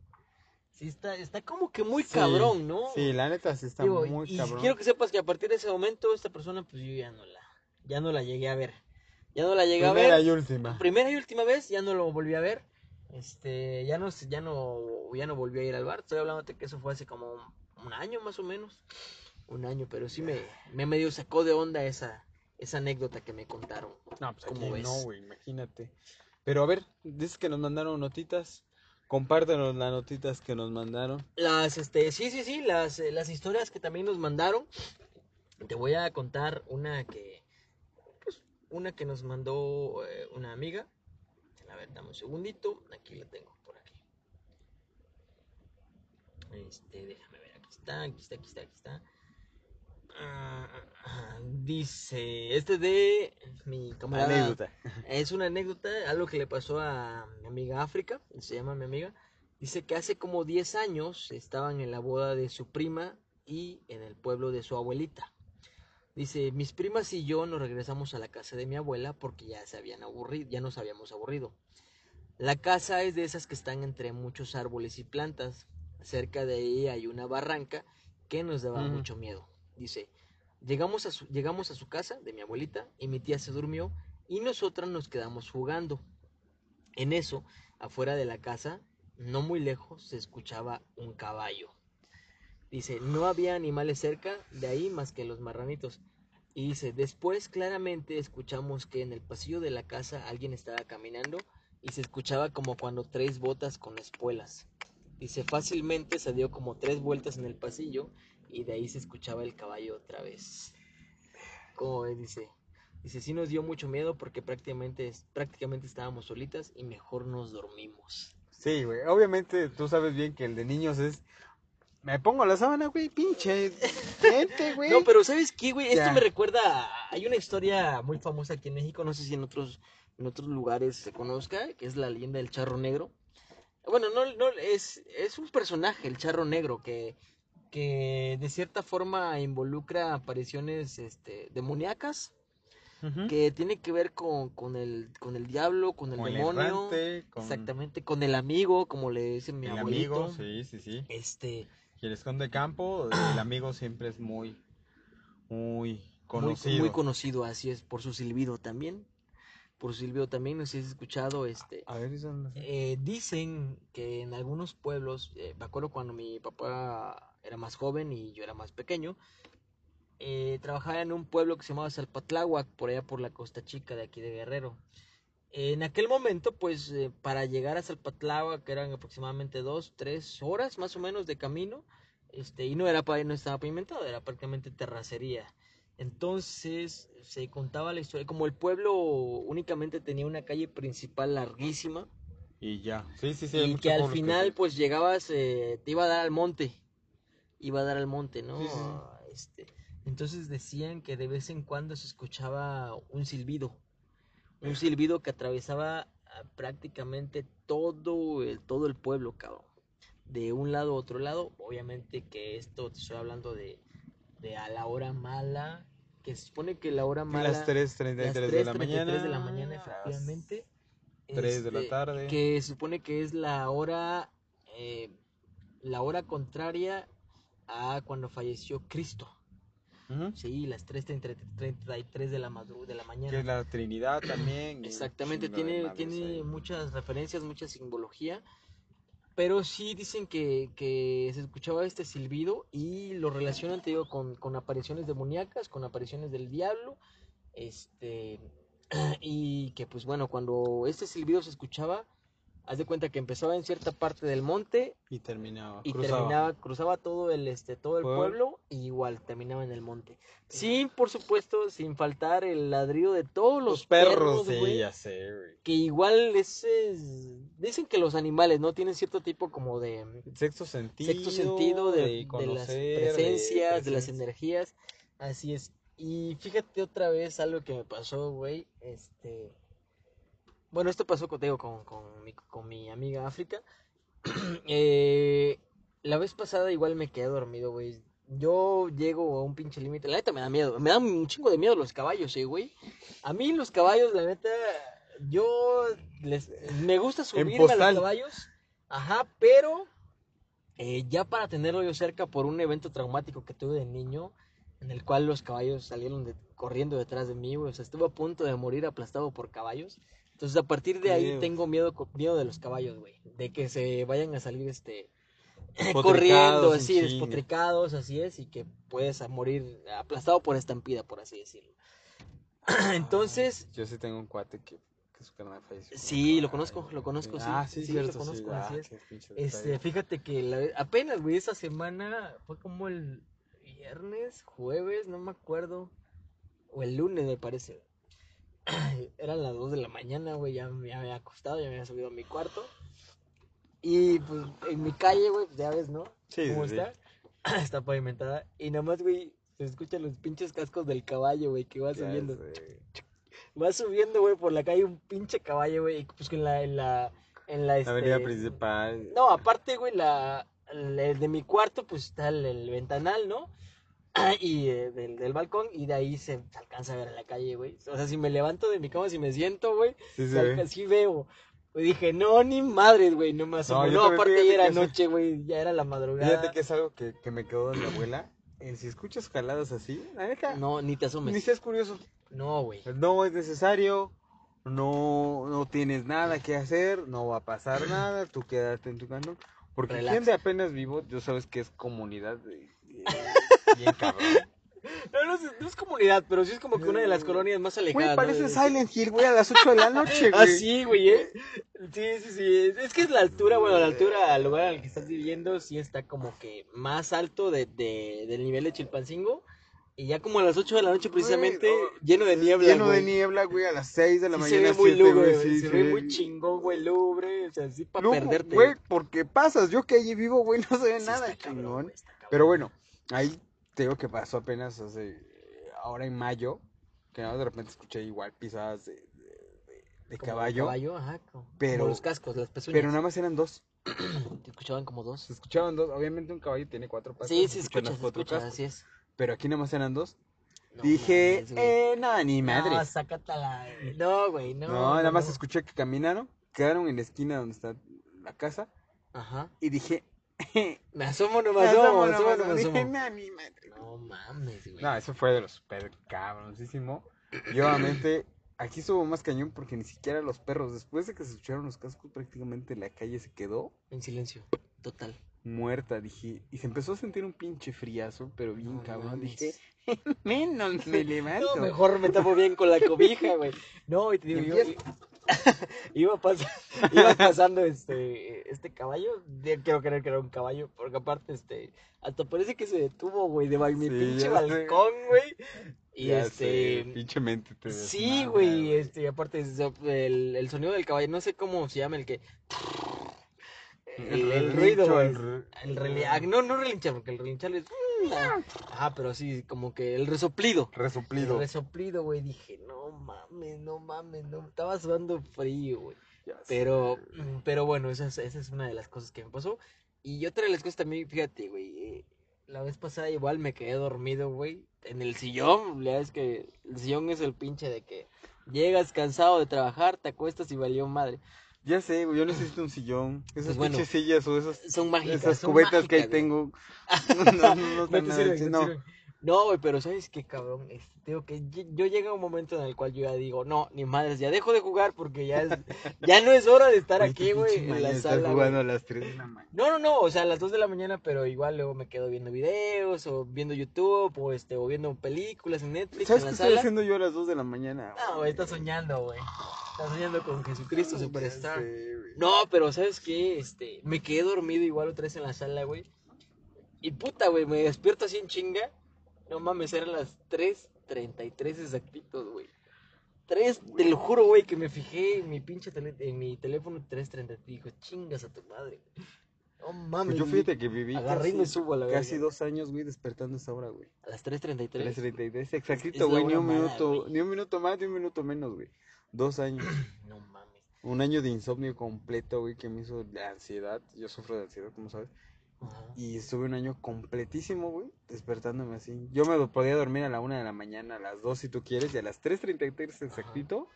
Sí, está, está como que muy Sí, cabrón, ¿no? Sí, la neta sí está Digo, muy y cabrón. quiero que sepas que a partir de ese momento esta persona pues yo ya no la ya no la llegué a ver. Ya no la llegué Primera a ver. y última. Primera y última vez ya no lo volví a ver. Este, ya no se- ya no ya no volví a ir al bar. Estoy hablando de que eso fue hace como un año más o menos. Un año, pero sí me me medio sacó de onda esa esa anécdota que me contaron. No, pues ¿Cómo aquí ves? no, güey, imagínate. Pero a ver, dices que nos mandaron notitas. Compártenos las notitas que nos mandaron. Las, este, sí, sí, sí, las, eh, las historias que también nos mandaron. Te voy a contar una que, pues, una que nos mandó eh, una amiga. A ver, dame un segundito. Aquí la tengo, por aquí. Este, déjame ver, aquí está, aquí está, aquí está, aquí está. Dice, este de mi camarada. Anécdota. Es una anécdota, algo que le pasó a mi amiga África, se llama mi amiga. Dice que hace como 10 años estaban en la boda de su prima y en el pueblo de su abuelita. Dice, mis primas y yo nos regresamos a la casa de mi abuela porque ya se habían aburrido, ya nos habíamos aburrido. La casa es de esas que están entre muchos árboles y plantas. Cerca de ahí hay una barranca que nos daba mucho miedo. Dice, llegamos a, su, llegamos a su casa de mi abuelita y mi tía se durmió y nosotras nos quedamos jugando. En eso, afuera de la casa, no muy lejos, se escuchaba un caballo. Dice, no había animales cerca de ahí más que los marranitos. Y dice, después claramente escuchamos que en el pasillo de la casa alguien estaba caminando y se escuchaba como cuando tres botas con espuelas. Dice, fácilmente se dio como tres vueltas en el pasillo y de ahí se escuchaba el caballo otra vez. Como ves? dice, dice, sí nos dio mucho miedo porque prácticamente, prácticamente estábamos solitas y mejor nos dormimos. Sí, güey. Obviamente tú sabes bien que el de niños es Me pongo la sábana, güey, pinche. Gente, güey. No, pero ¿sabes qué, güey? Esto Ya. me recuerda. a- Hay una historia muy famosa aquí en México, no sé si en otros, en otros lugares se conozca, que es la leyenda del charro negro. Bueno, no, no, es, es un personaje, el charro negro, que, que de cierta forma involucra apariciones este, demoníacas, que tiene que ver con, con, el, con el diablo, con el Con el demonio. errante, con Exactamente, con el amigo, como le dice mi el abuelito. amigo, sí, sí, sí. Este, Y el esconde campo, el amigo siempre es muy, muy conocido. muy conocido, así es, por su silbido también. Por su silbido también, no sé si has escuchado, este, A ver, eh, dicen que en algunos pueblos, eh, me acuerdo cuando mi papá era más joven y yo era más pequeño, eh, trabajaba en un pueblo que se llamaba Salpatláhuac, por allá por la Costa Chica de aquí de Guerrero. En aquel momento, pues, eh, para llegar a Salpatláhuac, que eran aproximadamente dos, tres horas más o menos de camino, este, y no era no estaba pavimentado, era prácticamente terracería. Entonces se contaba la historia, como el pueblo únicamente tenía una calle principal larguísima, Y ya. Sí, sí, sí. y que al final sí. pues llegabas, eh, te iba a dar al monte, iba a dar al monte, ¿no? Sí, sí, sí. Ah, Este, entonces decían que de vez en cuando se escuchaba un silbido, un silbido que atravesaba ah, prácticamente todo el, todo el pueblo, cabrón. De un lado a otro lado, obviamente que esto te estoy hablando de, de a la hora mala, que se supone que la hora mala... las 3.33 las de la 3:33 mañana. de la mañana, efectivamente. 3 de la Este, tarde. Que se supone que es la hora, eh, la hora contraria a cuando falleció Cristo. Sí, las 3.33 de la madru de la mañana. Que es la Trinidad también. Exactamente, tiene, tiene ahí. muchas referencias, mucha simbología. Pero sí dicen que, que se escuchaba este silbido y lo relacionan, te digo, con, con apariciones demoníacas, con apariciones del diablo. Este, y que pues bueno, cuando este silbido se escuchaba, haz de cuenta que empezaba en cierta parte del monte Y terminaba. y cruzaba. terminaba, cruzaba todo el este, todo el Pueblo. pueblo y igual terminaba en el monte. Sin, por supuesto, sin faltar el ladrido de todos los, Los perros, sí, ya sé, güey. que igual ese es- dicen que los animales no tienen cierto tipo como de Sexto sentido. sexto sentido de, de las conocer, de presencias, de las energías, así es. Y fíjate otra vez algo que me pasó, güey, este, bueno, esto pasó contigo con, con, mi, con mi amiga África. Eh, la vez pasada igual me quedé dormido, güey. Yo llego a un pinche límite. La neta me da miedo. Me da un chingo de miedo los caballos, eh, güey. A mí los caballos, la neta, yo les, me gusta subirme a los caballos. Ajá, pero eh, ya para tenerlo yo cerca por un evento traumático que tuve de niño, en el cual los caballos salieron de- corriendo detrás de mí, güey. O sea, estuve a punto de morir aplastado por caballos. Entonces, a partir de ahí Dios. tengo miedo, miedo de los caballos, güey. De que se vayan a salir, este, corriendo, en así, despotricados, así es, y que puedes morir aplastado por estampida, por así decirlo. Entonces, Yo sí tengo un cuate que, que su carnal falleció. Sí, lo conozco, lo conozco, sí. Ah, sí, Sí, cierto, lo conozco, sí. así Ah, es. qué pinche este, fíjate que la- apenas, güey, esta semana fue como el viernes, jueves, no me acuerdo, o el lunes, me parece. Eran las 2 de la mañana, güey, ya me había acostado, ya me había subido a mi cuarto. Y pues en mi calle, güey, pues ya ves, ¿no? Sí, ¿Cómo sí, está? está pavimentada. Y nomás, güey, se escuchan los pinches cascos del caballo, güey, que va subiendo. Va subiendo, güey, por la calle un pinche caballo, güey. y Pues en la, en la, en la, La avenida este, principal. No, aparte, güey, la, la- de mi cuarto, pues está el, el ventanal, ¿no? Y eh, del, del balcón, y de ahí se, se alcanza a ver en la calle, güey. O sea, si me levanto de mi cama, si me siento, güey, Sí, alca- veo. Y dije, no, ni madres, güey, no me asomo. No, también, aparte ya era noche, güey, ya era la madrugada. Fíjate que es algo que, que me quedó de mi abuela. El si escuchas jaladas así, la neta, No, ni te ni asomes. seas curioso. No, güey. No es necesario. No, no tienes nada que hacer. No va a pasar nada. Tú quédate en tu canto. Porque Relax. gente apenas vivo, yo sabes que es comunidad. de- de- bien cabrón. No, no, es, no es comunidad, pero sí es como que una de las colonias más alejadas. Güey, ¿no? parece De- Silent Hill, güey, a las 8 de la noche, güey. Ah, sí, güey, ¿eh? Sí, sí, sí. Es que es la altura, bueno, la altura al lugar al que estás viviendo sí está como que más alto de, de- del nivel de Chilpancingo. Y ya como a las 8 de la noche precisamente, Güey, oh, lleno de niebla, Lleno de güey. niebla, güey, a las 6 de la Sí mañana. se ve muy 7, lúgubre, güey, sí, se ve muy chingón, güey, lúgubre, o sea, sí para perderte. Güey, porque pasas, yo que allí vivo, güey, no se ve Sí, nada está cabrón, chingón. güey, está cabrón. Pero bueno, ahí te digo que pasó apenas hace, ahora en mayo, que nada, de repente escuché igual pisadas de, de- de- de caballo, caballo, ajá, como, Pero- como los cascos, las pezuñas. pero nada más eran dos. Te escuchaban como dos. Se escuchaban dos, obviamente un caballo tiene cuatro patas. Sí, se sí, escuchan escucha, los se escucha, cascos, así es. Pero aquí nada más eran dos. No Dije, mames, eh, nada, ni No, madre. sácatela. güey. No, güey, no. No, nada más no. escuché que caminaron, quedaron en la esquina donde está la casa Ajá. y dije, Me asomo, no me "Me asomo, me no asomo, no asomo". me asomo. No mames, güey. No, eso fue de los super cabroncísimo. Y obviamente, aquí estuvo más cañón porque ni siquiera los perros, después de que se escucharon los cascos, prácticamente la calle se quedó En silencio, total. muerta, dije. Y se empezó a sentir un pinche friazo, pero bien No cabrón. mames. Dije, menos me levanto. No, mejor me tapo bien con la cobija, güey. No, y te digo, yo. iba, pas- iba pasando este, este caballo, quiero creer que era un caballo, porque aparte, este, hasta parece que se detuvo, güey, de mi Sí, pinche balcón, güey. Y Ya este, sé, pinche mente te sí, güey, este, aparte, el, el sonido del caballo, no sé cómo se llama el que... El, el ruido, el re- El reli- ah, no, no relinchar, porque el relinchar es... Ajá, pero sí, como que el resoplido. El Resoplido. resoplido, güey, dije, no mames, no mames, no, estaba sudando frío, güey. Sé. Pero, mm, pero bueno, esa es, esa es una de las cosas que me pasó. Y otra de las cosas también, fíjate, güey, eh, la vez pasada igual me quedé dormido, güey, en el sillón, ya es que el sillón es el pinche de que llegas cansado de trabajar, te acuestas y valió madre. Ya sé, güey, yo necesito un sillón. Esas Pues bueno, sillas o esas, Son mágicas, esas son cubetas que ahí güey. tengo. No, no, no, no no. No, güey, pero ¿sabes qué, cabrón? Este, digo que ye- yo llega un momento en el cual yo ya digo, no, ni madres, ya dejo de jugar porque ya es, ya no es hora de estar aquí, qué güey, en la sala, jugando güey. a las 3 de la mañana. No, no, no, o sea, a las 2 de la mañana, pero igual luego me quedo viendo videos o viendo YouTube o este o viendo películas en Netflix ¿Sabes en qué la estoy sala. haciendo yo a las 2 de la mañana? No, güey, estás soñando, güey. Estás soñando con Jesucristo Superstar. sé. No, pero ¿sabes qué? Este, me quedé dormido igual otra vez en la sala, güey. Y puta, güey, me despierto así en chinga. No mames, eran las 3.33 exactitos, güey. 3, te lo juro, güey, que me fijé en mi pinche tele- en mi teléfono 3.33. Dijo, chingas a tu madre, güey. No mames. Pues yo güey. fíjate que viví Agarré y me casi, subo a la casi verga. dos años, güey, despertando a esa hora, güey. A las 3.33. 3.33, Es exactito, güey, ni un mala, minuto, güey. ni un minuto más, ni un minuto menos, güey. Dos años. No mames. Un año de insomnio completo, güey, que me hizo de ansiedad. Yo sufro de ansiedad, como sabes. Ajá. Y estuve un año completísimo, güey, despertándome así. Yo me podía dormir a la una de la mañana, a las dos si tú quieres, y a las 3.33 exactito,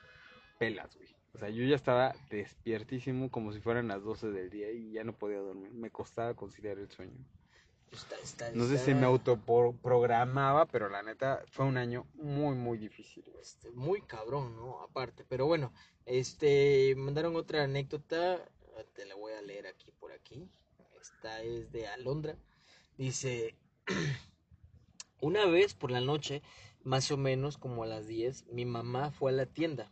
pelas, güey. O sea, yo ya estaba despiertísimo como si fueran las 12 del día y ya no podía dormir. Me costaba conciliar el sueño. Está, está, No sé si me autoprogramaba, pero la neta fue un año muy, muy difícil. este, muy cabrón, ¿no? Aparte, pero bueno, este, mandaron otra anécdota, te la voy a leer aquí por aquí. Esta es de Alondra. Dice, una vez por la noche, más o menos como a las 10, mi mamá fue a la tienda.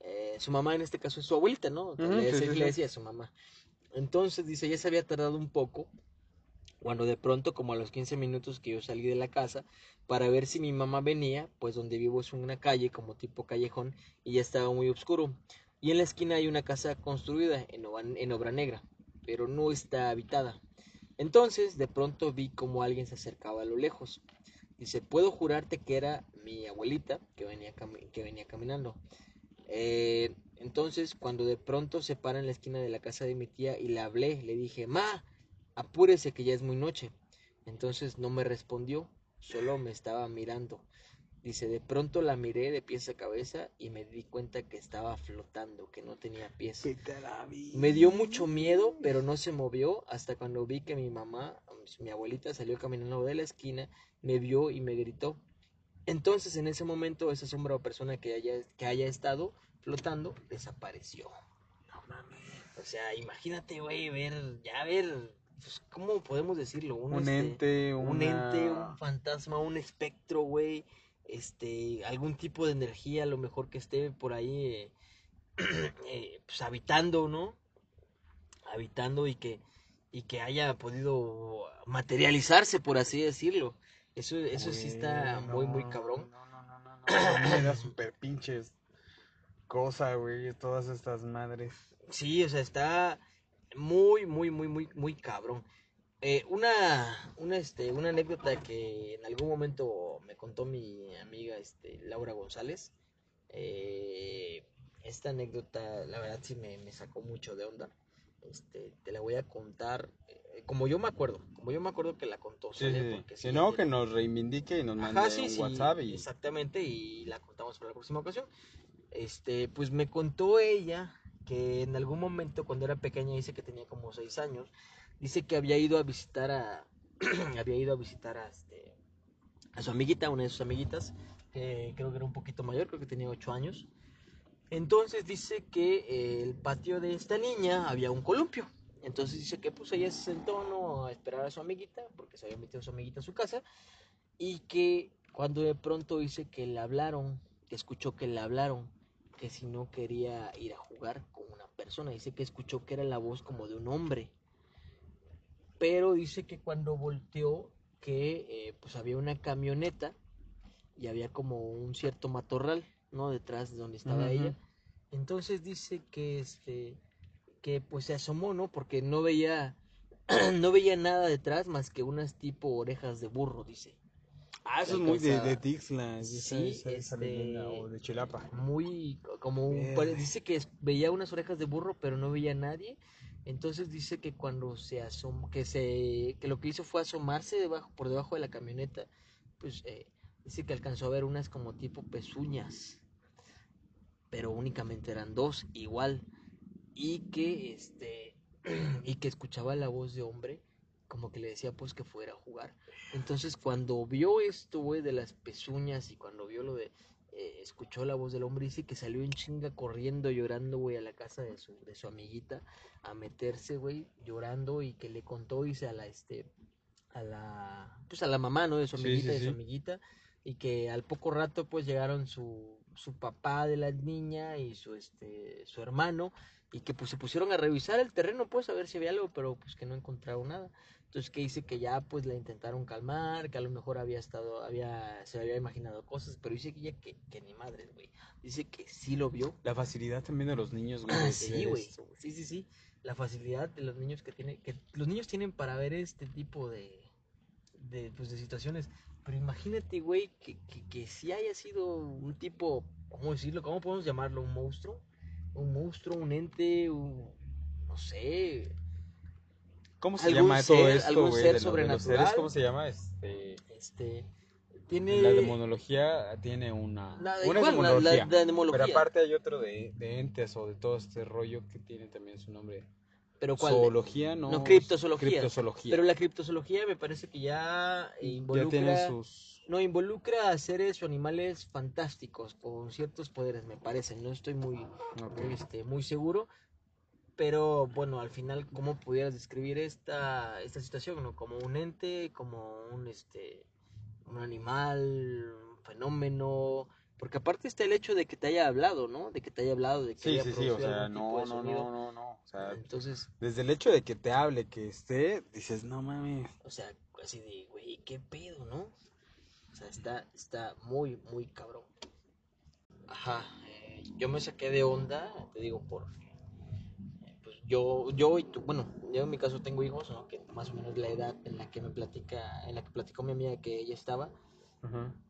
Eh, su mamá en este caso es su abuelita, ¿no? Sí, le decía a su mamá. Entonces dice, ya se había tardado un poco, cuando de pronto, como a los 15 minutos que yo salí de la casa, para ver si mi mamá venía, pues donde vivo es una calle como tipo callejón y ya estaba muy oscuro. Y en la esquina hay una casa construida en en obra negra, pero no está habitada. Entonces, de pronto vi como alguien se acercaba a lo lejos. Dice, puedo jurarte que era mi abuelita que venía, que venía caminando. Eh, entonces, cuando de pronto se para en la esquina de la casa de mi tía y le hablé, le dije, Ma, apúrese que ya es muy noche. Entonces no me respondió, solo me estaba mirando. Dice, de pronto la miré de pies a cabeza y me di cuenta que estaba flotando, que no tenía pies. Me dio mucho miedo, pero no se movió hasta cuando vi que mi mamá, mi abuelita, salió caminando de la esquina, me vio y me gritó. Entonces, en ese momento, esa sombra o persona que haya, que haya estado flotando desapareció. No mames. O sea, imagínate, güey, ver, ya ver, pues, ¿cómo podemos decirlo? Un este, ente, un ente, un fantasma, un espectro, güey, este, algún tipo de energía, a lo mejor que esté por ahí, eh, eh, pues habitando, ¿no? Habitando y que, y que haya podido materializarse, por así decirlo. Eso, eso sí está muy, muy cabrón. No, no, no, no, no. A mí me da súper pinches cosa, güey, todas estas madres. Sí, o sea, está muy, muy, muy, muy, muy cabrón. Eh, una, una, este, una anécdota que en algún momento me contó mi amiga, este, Laura González. eh, esta anécdota, la verdad, sí me, me sacó mucho de onda. Este, te la voy a contar eh, como yo me acuerdo, como yo me acuerdo que la contó. Sí, sí, Si no, que nos reivindique y nos mande Ajá, un WhatsApp y... exactamente, y la contamos para la próxima ocasión. Este, pues me contó ella que en algún momento cuando era pequeña, dice que tenía como seis años, dice que había ido a visitar a, había ido a visitar a, este, a su amiguita, una de sus amiguitas, que creo que era un poquito mayor, creo que tenía ocho años. Entonces dice que el patio de esta niña había un columpio. Entonces dice que pues ella se sentó ¿no? a esperar a su amiguita, porque se había metido su amiguita a su casa, y que cuando de pronto dice que le hablaron, que escuchó que le hablaron, que si no quería ir a jugar con una persona, dice que escuchó que era la voz como de un hombre, pero dice que cuando volteó que eh, pues había una camioneta y había como un cierto matorral, ¿no? Detrás de donde estaba ella. Entonces dice que este que pues se asomó, ¿no? Porque no veía no veía nada detrás más que unas tipo orejas de burro, dice. Ah, eso es muy de, de Tixla, Sí, esa- esa este, o de Chilapa. Muy co- como un- pare- dice que veía unas orejas de burro, pero no veía a nadie. Entonces dice que cuando se asomó, que se que lo que hizo fue asomarse debajo por debajo de la camioneta, pues eh, dice que alcanzó a ver unas como tipo pezuñas. Pero únicamente eran dos, igual. Y que este y que escuchaba la voz de hombre como que le decía pues que fuera a jugar. Entonces cuando vio esto, güey, de las pezuñas y cuando vio lo de, eh, escuchó la voz del hombre, dice que salió en chinga corriendo, llorando, güey, a la casa de su, de su amiguita, a meterse, güey, llorando y que le contó, dice, a la, este, a la, pues a la mamá, ¿no? De su amiguita, sí, de su amiguita, y que al poco rato, pues llegaron su, su papá de la niña y su, este, su hermano, y que pues se pusieron a revisar el terreno, pues a ver si había algo, pero pues que no encontraron nada. Entonces que dice que ya pues la intentaron calmar, que a lo mejor había estado, había, se había imaginado cosas, pero dice que ya que, que ni madres, güey. Dice que sí lo vio. La facilidad también de los niños, güey. de sí, güey. Sí, sí, sí. La facilidad de los niños que tienen, que los niños tienen para ver este tipo de, de, pues, de situaciones. Pero imagínate, güey, que, que, que si haya sido un tipo, ¿cómo decirlo? ¿Cómo podemos llamarlo? ¿Un monstruo? Un monstruo, un ente, un, no sé, ¿Cómo se llama todo ser- esto, algún güey? ser de de los seres? sobrenatural. ¿Cómo se llama? Este... este, tiene... La demonología tiene una... Nada, una igual, la, demonología. la- la demología. Pero aparte hay otro de, de entes o de todo este rollo que tiene también su nombre. Pero ¿cuál? Zoología, no. No, criptozoología. Criptozoología. Pero la criptozoología me parece que ya involucra... ya tiene sus... No, involucra a seres o animales fantásticos con ciertos poderes, me parece. No estoy muy, Ok. muy, este, muy seguro. Pero bueno, al final, ¿cómo pudieras describir esta, esta situación? ¿no? Como un ente, como un, este, un animal, un fenómeno. Porque aparte está el hecho de que te haya hablado, ¿no? De que te haya hablado, de que Sí, haya sí, sí, o producido sea, algún tipo no, no, no, no. O sea, Entonces, desde el hecho de que te hable, que esté, dices, no mames. o sea, así de, güey, ¿qué pedo, no? O sea, está, está muy, muy cabrón. Ajá, eh, yo me saqué de onda, te digo, por... yo, yo y tú, bueno, yo en mi caso tengo hijos, ¿no? Que más o menos la edad en la que me platica, en la que platicó mi amiga que ella estaba.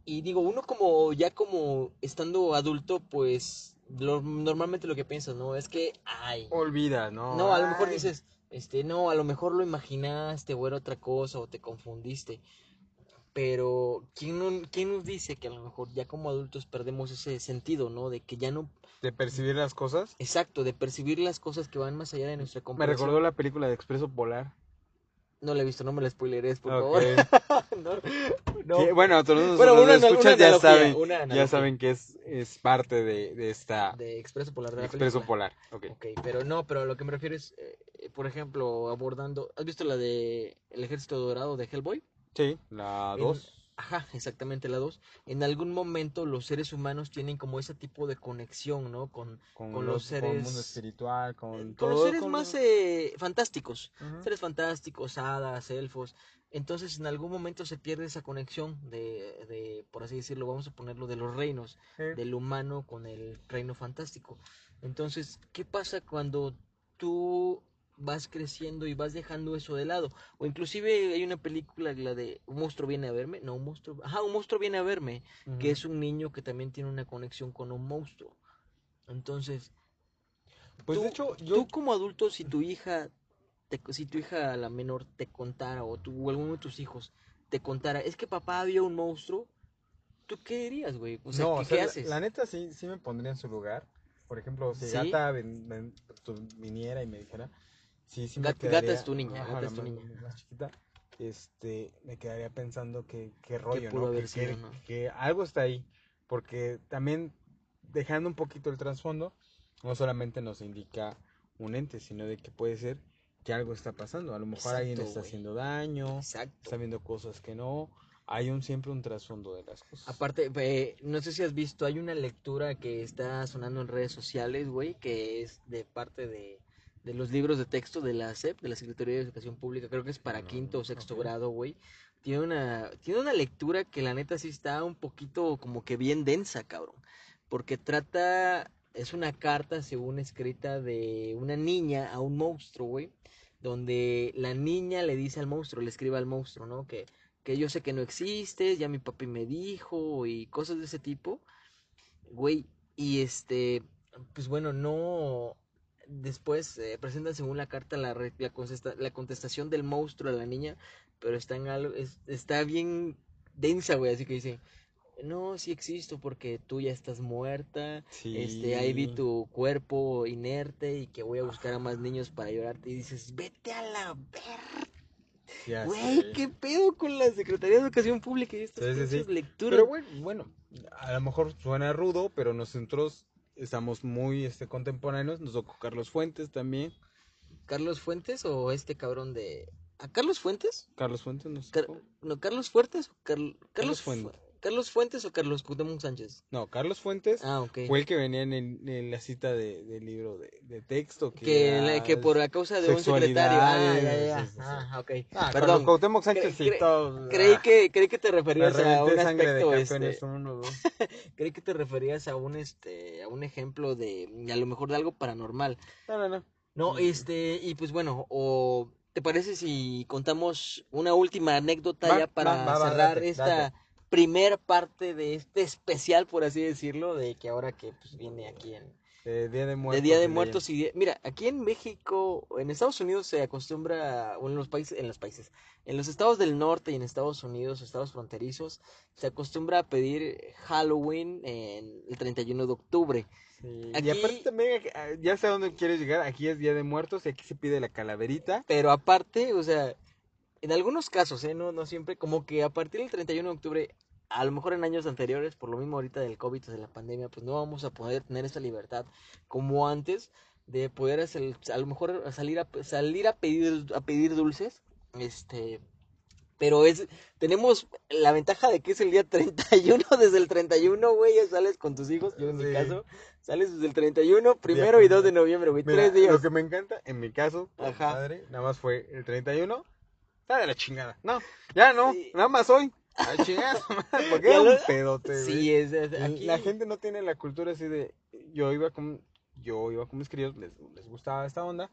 Y digo, uno como, ya como estando adulto, pues, lo- normalmente lo que piensas, ¿no? Es que, ay, Olvida, ¿no? no, a lo mejor Ay. dices, este, no, a lo mejor lo imaginaste o era otra cosa o te confundiste. Pero, ¿quién, ¿quién nos dice que a lo mejor ya como adultos perdemos ese sentido, ¿no? De que ya no, De percibir las cosas. exacto, de percibir las cosas que van más allá de nuestra Me comprensión. recordó la película de Expreso Polar. No la he visto, no me la spoileres, por Ok. favor. no, no. Que, bueno, todos los, Bueno, una, escuchas una ya analogía, saben, una ya saben que es, es parte de, de esta de Expreso Polar de la Expreso película. Polar. Ok. Ok, pero no, pero a lo que me refiero es, eh, por ejemplo, abordando, ¿has visto la de El Ejército Dorado de Hellboy? Sí, la En- 2. Ajá, exactamente la 2. En algún momento los seres humanos tienen como ese tipo de conexión, ¿no? Con, Con, con los, los seres... Con el mundo espiritual, con, con todo, los seres más eh, fantásticos. Seres fantásticos, hadas, elfos. Entonces en algún momento se pierde esa conexión de, de, por así decirlo, vamos a ponerlo, de los reinos, Sí. del humano con el reino fantástico. Entonces, ¿qué pasa cuando tú vas creciendo y vas dejando eso de lado? O inclusive hay una película, la de Un monstruo viene a verme, no, un monstruo, ajá, un monstruo viene a verme, que es un niño que también tiene una conexión con un monstruo. Entonces, Pues tú, de hecho, yo... tú como adulto, si tu hija, te- si tu hija la menor te contara, o, tú, o alguno de tus hijos te contara, es que papá vio un monstruo, ¿tú qué dirías, güey? O sea, no, ¿qué, o sea, qué la- haces? La, neta sí, sí me pondría en su lugar. Por ejemplo, si ¿Sí? Gata ven- ven- tu- viniera y me dijera, sí, sí me Gata quedaría- es tu niña, ajá, Gata es tu más- niña. más chiquita, este, me quedaría pensando que qué rollo, ¿no? que, sido, que- no? que algo está ahí, porque también dejando un poquito el trasfondo, no solamente nos indica un ente, sino de que puede ser que algo está pasando. A lo mejor alguien está haciendo daño, Exacto. está viendo cosas que no. Hay un siempre un trasfondo de las cosas. Aparte, eh, no sé si has visto, hay una lectura que está sonando en redes sociales, güey, que es de parte de, de los libros de texto de la SEP, de la Secretaría de Educación Pública, creo que es para No, quinto o sexto grado, güey. Tiene una, tiene una lectura que la neta sí está un poquito como que bien densa, cabrón. Porque trata, es una carta según escrita de una niña a un monstruo, güey. Donde la niña le dice al monstruo, le escribe al monstruo, ¿no? Que, que yo sé que no existes, ya mi papi me dijo y cosas de ese tipo. Güey, y este, pues bueno, no... Después eh, presentan según la carta la, la, contesta- la contestación del monstruo a la niña, pero está, en algo, es- está bien densa, güey, así que dice, no, sí existo porque tú ya estás muerta, este, ahí vi tu cuerpo inerte y que voy a buscar a más niños para llorarte y dices, vete a la verga. Güey. ¿qué pedo con la Secretaría de Educación Pública y estas Sí, sí, lecturas? Pero bueno, bueno, a lo mejor suena rudo, pero nosotros estamos muy este, contemporáneos. Nos tocó Carlos Fuentes también. ¿Carlos Fuentes o este cabrón de... ¿A Carlos Fuentes? Carlos Fuentes nos Car- tocó. No, ¿Carlos Fuertes o Carl- Carlos Carlos, Fu- Fuentes. ¿Carlos Fuentes o Carlos Cuauhtémoc Sánchez? No, Carlos Fuentes Ah, ok. fue el que venía en, el- en la cita de, del libro de, de texto. Que, Que, era la- que por a causa de un secretario. Ah, ya, ya, sí, sí. Ah, ok. Ah, Carlos Perdón. Cuauhtémoc Sánchez Cre- sí, cre- todo- Creí ah, que, creí que te referías a un de aspecto, campeones este, uno, creí que te referías a un, este, a un ejemplo de, a lo mejor de algo paranormal. No, no, no. No, este, y pues bueno, o ¿te parece si contamos una última anécdota Va, ya para va, va, va, cerrar date, esta date. Primer parte de este especial, por así decirlo, de que ahora que pues, viene aquí en De Día de Muertos. de Día de Muertos y Día- mira, aquí en México, en Estados Unidos se acostumbra, o en los países, en los países, en los estados del norte y en Estados Unidos, estados fronterizos, se acostumbra a pedir Halloween en el 31 de octubre. Sí, Aquí- Y aparte también, ya sé a dónde quieres llegar. Aquí es Día de Muertos y aquí se pide la calaverita. Pero aparte, o sea, en algunos casos, ¿eh? No, no siempre, como que a partir del 31 de octubre, a lo mejor en años anteriores, por lo mismo ahorita del COVID, de la pandemia, pues no vamos a poder tener esa libertad como antes de poder hacer, a lo mejor salir a, salir a pedir, a pedir dulces, este, pero es, tenemos la ventaja de que es el día 31, desde el 31, güey, ya sales con tus hijos, yo en mi Sí. caso, sales desde el 31, primero y 2 de noviembre, güey, tres días. lo que me encanta, en mi caso, Ajá. padre, nada más fue el 31. Está de la chingada. No, ya no, Sí. nada más hoy. A la chingada, porque era un pedote. Sí, es, es- La- aquí... La gente no tiene la cultura así de. Yo iba con. Yo iba con mis críos, les, les gustaba esta onda.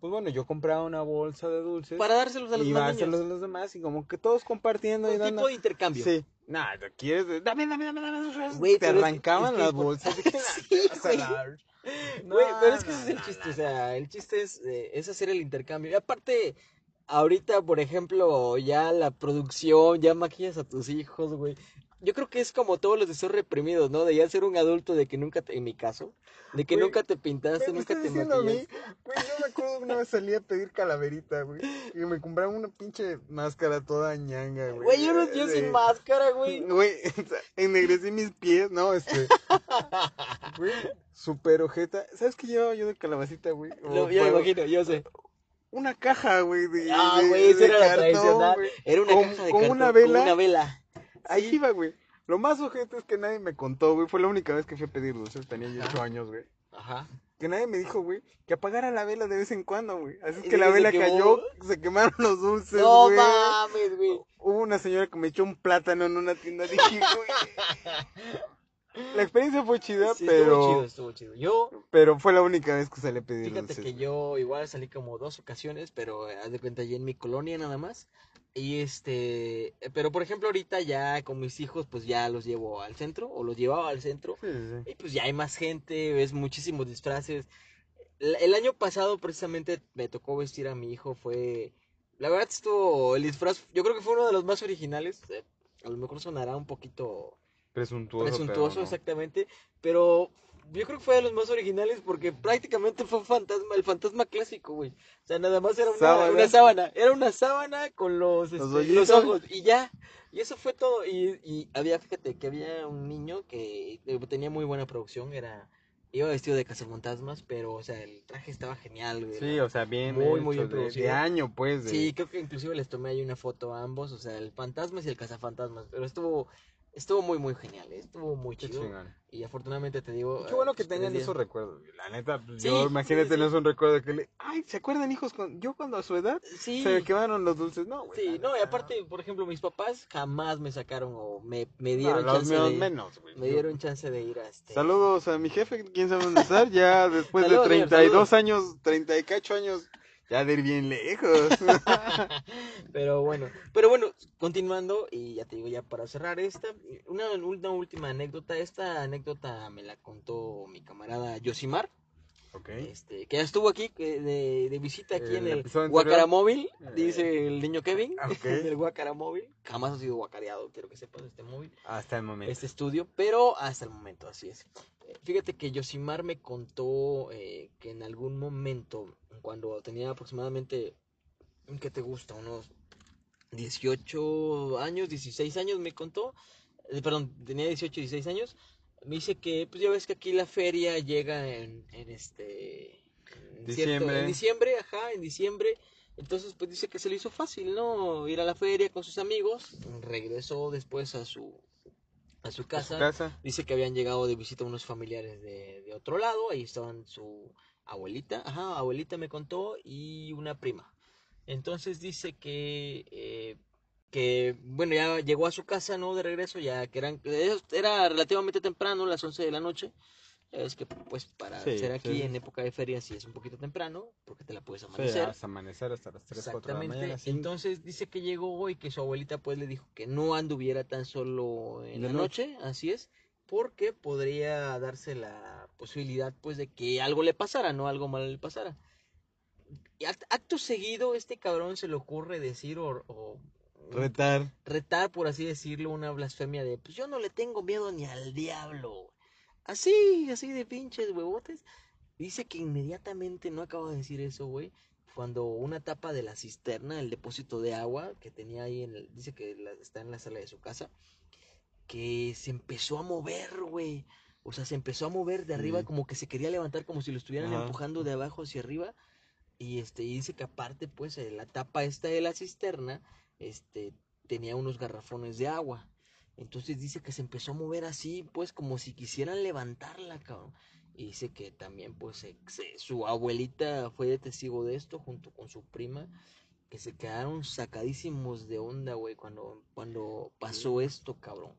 Pues bueno, yo compraba una bolsa de dulces. Para dárselos a los y iba a dárselos a los demás y como que todos compartiendo y Un dando. tipo de intercambio. Sí. Nada, ¿quieres? Dame, dame, dame, dame. Güey, Te arrancaban es que las por- bolsas. de que, Sí, "Vas a güey. la- Güey, No, pero es que ese es el chiste, no, o sea, el chiste es, eh, es hacer el intercambio. Y aparte, ahorita, por ejemplo, ya la producción, ya maquillas a tus hijos, güey. Yo creo que es como todos los deseos reprimidos, ¿no? De ya ser un adulto, de que nunca te, en mi caso, de que Güey, nunca te pintaste, ¿Me nunca te diciendo a mí? maquillaste. Güey, yo me acuerdo una vez salí a pedir calaverita, güey. Y me compraba una pinche máscara toda ñanga, güey. Güey, yo, no, yo de- sin máscara, güey. Güey, ennegrecí mis pies, no, este. Güey, super ojeta. ¿Sabes qué llevaba yo de calabacita, güey? Lo- me imagino, yo sé. Una caja, güey. De, Ah, güey, de era la tradicional. güey. Era una Con- caja de con cartón una con una vela. Ahí Sí. iba, güey. Lo más ojete es que nadie me contó, güey. Fue la única vez que fui a pedir dulces. Tenía yo Ajá. 8 años, güey. Ajá. Que nadie me dijo, güey, que apagara la vela de vez en cuando, güey. Así es ¿Y que la vela cayó, se quemaron los dulces, No mames, güey. Hubo una señora que me echó un plátano en una tienda. Dije, güey. La experiencia fue chida, Sí, pero, estuvo chido, estuvo chido. Yo, pero fue la única vez que salí a pedir fíjate dulces. que güey. yo igual salí como dos ocasiones, pero eh, haz de cuenta ya en mi colonia nada más. Y este, eh, pero por ejemplo ahorita ya con mis hijos pues ya los llevo al centro o los llevaba al centro Sí, sí, sí. y pues ya hay más gente, ves muchísimos disfraces. El, el año pasado precisamente me tocó vestir a mi hijo, fue, la verdad estuvo, el disfraz, yo creo que fue uno de los más originales, eh, a lo mejor sonará un poquito Presuntuoso, presuntuoso pero no. exactamente, pero yo creo que fue de los más originales porque prácticamente fue fantasma, el fantasma clásico, güey. O sea, nada más era una Sábana. una sábana, era una sábana con los, Los este, los ojos y ya. Y eso fue todo. Y, y había, fíjate, que había un niño que eh, tenía muy buena producción, era iba vestido de cazafantasmas, pero o sea, el traje estaba genial, güey. Sí, o sea, bien, Muy, muy bien de- año, pues. De... Sí, creo que inclusive les tomé ahí una foto a ambos, o sea, el fantasmas y el cazafantasmas, pero estuvo estuvo muy muy genial, eh, estuvo muy Qué chido. chingón. Y afortunadamente te digo. Qué bueno eh, que pues, tengan esos recuerdos. La neta, pues, Sí, yo sí, imagínate sí. tener un recuerdo que le. Ay, ¿se acuerdan, hijos? Con... Yo cuando a su edad Sí. se me quemaron los dulces. No, güey. Sí, no, y aparte, por ejemplo, mis papás jamás me sacaron o me, me no, dieron los chance de menos, güey. me Yo- dieron chance de ir a este. Saludos a mi jefe, quién sabe dónde estar, ya después Saludos, de señor, 32 saludos. años, 38 años, ya de ir bien lejos. pero bueno, pero bueno, continuando y ya te digo ya para cerrar esta una, una última anécdota, esta anécdota me la contó mi camarada Yosimar. Este, que ya estuvo aquí que de, de visita aquí en El. Guacaramóvil, Eh. dice el niño Kevin, Ok. el Guacaramóvil. Jamás ha sido guacareado, quiero que sepas este móvil, Hasta el momento. este estudio, pero hasta el momento, así es. Eh, Fíjate que Yosimar me contó eh, que en algún momento, cuando tenía aproximadamente, ¿qué te gusta? Unos 18 años, 16 años, me contó, eh, perdón, tenía 18, 16 años, me dice que, pues ya ves que aquí la feria llega en, en este... en cierto- Diciembre. en diciembre, ajá, en diciembre. Entonces, pues dice que se le hizo fácil, ¿no? Ir a la feria con sus amigos. Regresó después a su, a su A su casa. Dice que habían llegado de visita unos familiares de, de otro lado. Ahí estaban su abuelita, ajá, abuelita me contó, y una prima. Entonces dice que, eh, que bueno, ya llegó a su casa, ¿no? De regreso, ya que eran, era relativamente temprano, las 11 de la noche. Ves que, pues, para Sí, ser aquí sí. en época de feria sí es un poquito temprano, porque te la puedes Sí, amanecer. hasta amanecer hasta las 3, 4 de la Exactamente. mañana. sí. Entonces dice que llegó y que su abuelita pues le dijo que no anduviera tan solo en De la noche, así es, porque podría darse la posibilidad pues de que algo le pasara, no algo malo le pasara. Y act- acto seguido este cabrón se le ocurre decir o, o Retar. retar, por así decirlo, una blasfemia de, pues yo no le tengo miedo ni al diablo. Así, así de pinches huevotes. Dice que inmediatamente, no acabo de decir eso, güey, cuando una tapa de la cisterna, el depósito de agua que tenía ahí, en el- dice que la- está en la sala de su casa, que se empezó a mover, güey. O sea, se empezó a mover de arriba como que se quería levantar como si lo estuvieran Ajá. empujando de abajo hacia arriba. Y este, y dice que aparte, pues, eh, la tapa esta de la cisterna, este, tenía unos garrafones de agua. Entonces dice que se empezó a mover así, pues, como si quisieran levantarla, cabrón. Y dice que también, pues, se- se- su abuelita fue testigo de esto junto con su prima, que se quedaron sacadísimos de onda, güey, cuando, cuando pasó esto, cabrón.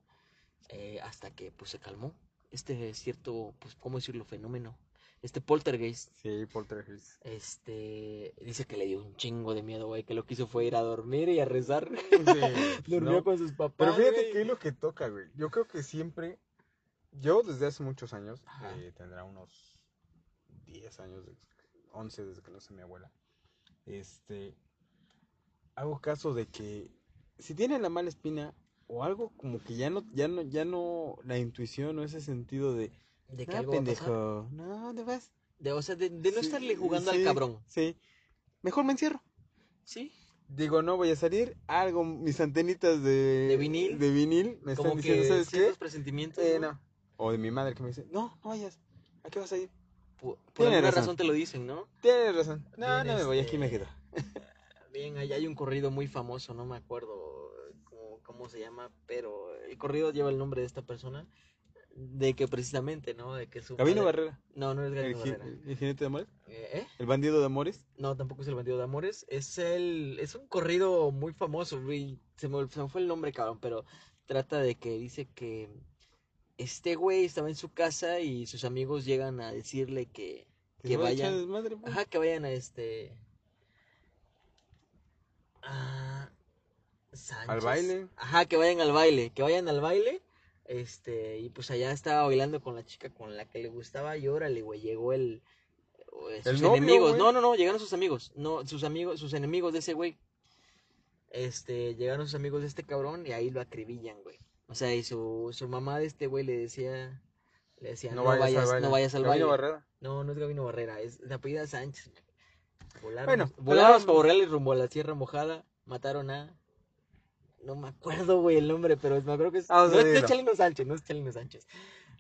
Eh, hasta que, pues, se calmó. Este cierto, pues, ¿cómo decirlo? Fenómeno. Este poltergeist. Sí, poltergeist. Este, dice que le dio un chingo de miedo, güey, que lo que hizo fue ir a dormir y a rezar. Sí, Durmió ¿no? con sus papás. Pero fíjate güey. que es lo que toca, güey. Yo creo que siempre, yo desde hace muchos años, eh, tendrá unos 10 años, de- 11 desde que no sé mi abuela, este, hago caso de que si tiene la mala espina o algo como que ya no, ya no, ya no, la intuición o ese sentido de, De que "Ah, algo va a pasar. pendejo, no, ¿dónde vas? De, o sea, de, de no Sí, estarle jugando sí, al cabrón. Sí, mejor me encierro. Sí. Digo, no voy a salir. Algo, mis antenitas de, ¿De vinil? de vinil me Como están que diciendo, ¿sabes qué? presentimientos. Eh, ¿no? no. O de mi madre que me dice, no, no vayas. ¿A qué vas a ir? Por, por alguna razón. razón. te lo dicen, ¿no? Tienes razón. No, Bien, no me voy, aquí me este, quedo. Bien, ahí hay un corrido muy famoso, no me acuerdo. Como cómo se llama, pero el corrido lleva el nombre de esta persona. De que precisamente, ¿no? De que su Gabino padre- Barrera. No, no es Gabino Barrera. el jinete de amores. Eh, ¿eh? El bandido de amores. No, tampoco es el bandido de amores. Es el. Es un corrido muy famoso, güey. Se me, se me fue el nombre, cabrón, pero trata de que dice que este güey estaba en su casa y sus amigos llegan a decirle que. Que, vayan. desmadre, pues. Ajá, que vayan a este. a Sánchez. Al baile. Ajá, que vayan al baile. Que vayan al baile. Este, y pues allá estaba bailando con la chica con la que le gustaba. Y órale, güey, llegó el. eh, El Sus novio, enemigos. No, no, no, llegaron sus amigos. No, sus amigos, sus enemigos de ese güey. Este, llegaron sus amigos de este cabrón y ahí lo acribillan, güey. O sea, y su, su mamá de este güey le decía. Le decía, no, vayas, no vayas al baile. Barrera. No, no es Gabino Barrera, es de apellida Sánchez. Volaron, Bueno, volaron pero- reales rumbo a la Sierra Mojada, mataron a... No me acuerdo, güey, el nombre, pero me acuerdo que es... Vamos a no, es-. Chalino Sánchez, no es Chalino Sánchez.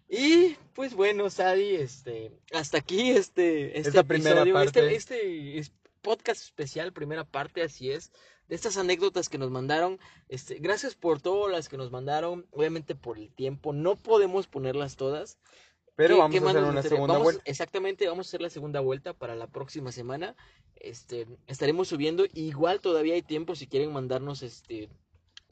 Y, pues bueno, Sadi, este... Hasta aquí este, este Esta primera episodio, parte. este, este es podcast especial, primera parte, así es. De estas anécdotas que nos mandaron, este, gracias por todas las que nos mandaron, obviamente por el tiempo, no podemos ponerlas todas, Pero ¿Qué- vamos a hacer una segunda Vamos- vuelta. Exactamente, vamos a hacer la segunda vuelta para la próxima semana. Este, estaremos subiendo. Igual todavía hay tiempo si quieren mandarnos este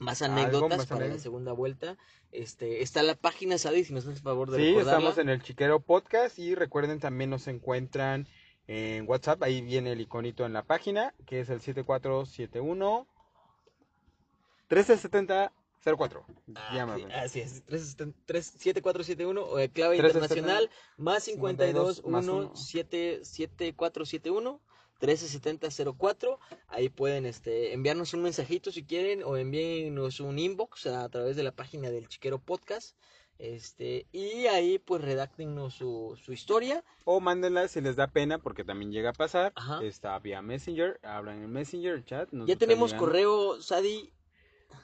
más anécdotas más para la segunda vuelta. Este, está la página Sadi, si nos haces favor de Sí, recordarla. estamos en el Chiquero Podcast y recuerden también nos encuentran en WhatsApp, ahí viene el iconito en la página, que es el 7471 137004. Ah, Llámame. sí, así es, 37471 o clave 370, internacional más 52 más 1 uno. 7471 137004 ahí pueden este enviarnos un mensajito si quieren o envíennos un inbox a través de la página del Chiquero Podcast este y ahí pues redáctenos su, su historia O mándenla si les da pena, porque también llega a pasar. Ajá. Está vía Messenger, hablan en Messenger, el chat. nos ya tenemos llegando. correo Sadi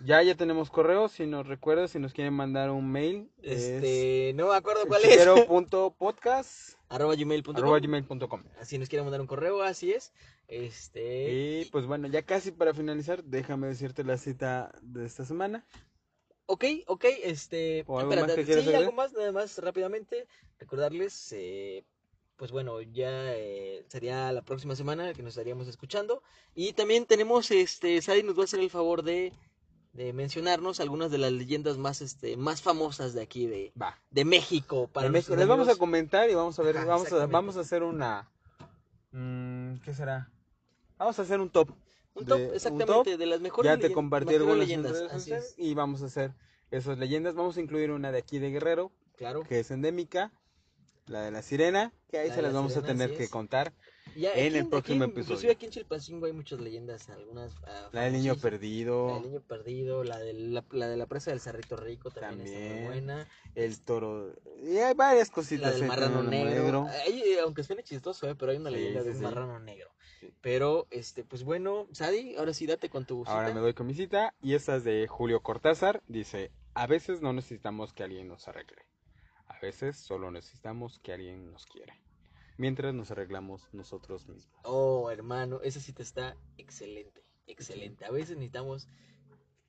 Ya, ya tenemos correo, si nos recuerdan, si nos quieren mandar un mail. este no me acuerdo cuál es chiquero.podcast arroba gmail.com arroba gmail.com. si nos quieren mandar un correo así es este Y pues bueno, ya casi para finalizar, déjame decirte la cita de esta semana. Ok, ok, este... ¿O algo espérate, más que quieras sí, algo más, nada más rápidamente. Recordarles, eh, pues bueno, ya eh, sería la próxima semana que nos estaríamos escuchando. Y también tenemos, este, Sadi nos va a hacer el favor de, de mencionarnos algunas de las leyendas más, este, más famosas de aquí, de, Va. de México. Para México. Les vamos a comentar y vamos a ver, Ajá, vamos, a, vamos a hacer una... mm, ¿Qué será? Vamos a hacer un top. Un top, un exactamente, top. de las mejores, Ya te compartí algunas en leyendas. Así es, y vamos a hacer esas leyendas. Vamos a incluir una de aquí de Guerrero, claro. que es endémica, la de la sirena, que ahí La se las la vamos a tener que es. contar. Ya, en aquí el próximo aquí, episodio. Inclusive aquí en Chilpancingo hay muchas leyendas, algunas... ah, La del niño perdido, La del niño perdido, la de la, la de la presa del Cerrito Rico también, está muy También. buena. el toro. Y hay varias La cositas. del eh, marrano negro. Ahí, eh, aunque suene chistoso, eh, pero hay una Sí, leyenda de sí, un sí. marrano negro. Pero, este, pues bueno, Sadi, ahora sí date con tu Ahora cita. me doy con mi cita y esta es de Julio Cortázar. Dice, a veces no necesitamos que alguien nos arregle. A veces solo necesitamos que alguien nos quiera. Mientras nos arreglamos nosotros mismos. Oh, hermano, esa cita está excelente, excelente. A veces necesitamos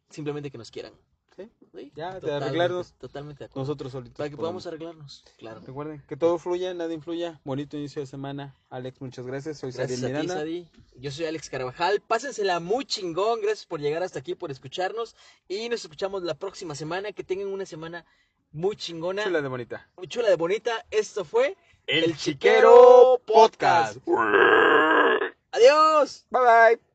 simplemente que nos quieran. ¿Sí? ¿sí? Ya, de arreglarnos Totalmente de acuerdo. nosotros solitos. Para que podamos arreglarnos, claro. Recuerden que todo fluya, nada influya. Bonito inicio de semana. Alex, muchas gracias. Soy Gracias ti. Sadi. Yo soy Alex Carvajal. Pásensela muy chingón. Gracias por llegar hasta aquí, por escucharnos. Y nos escuchamos la próxima semana. Que tengan una semana muy chingona, Chula de bonita. muy chula de bonita. Esto fue El Chiquero Podcast. Adiós. Bye bye.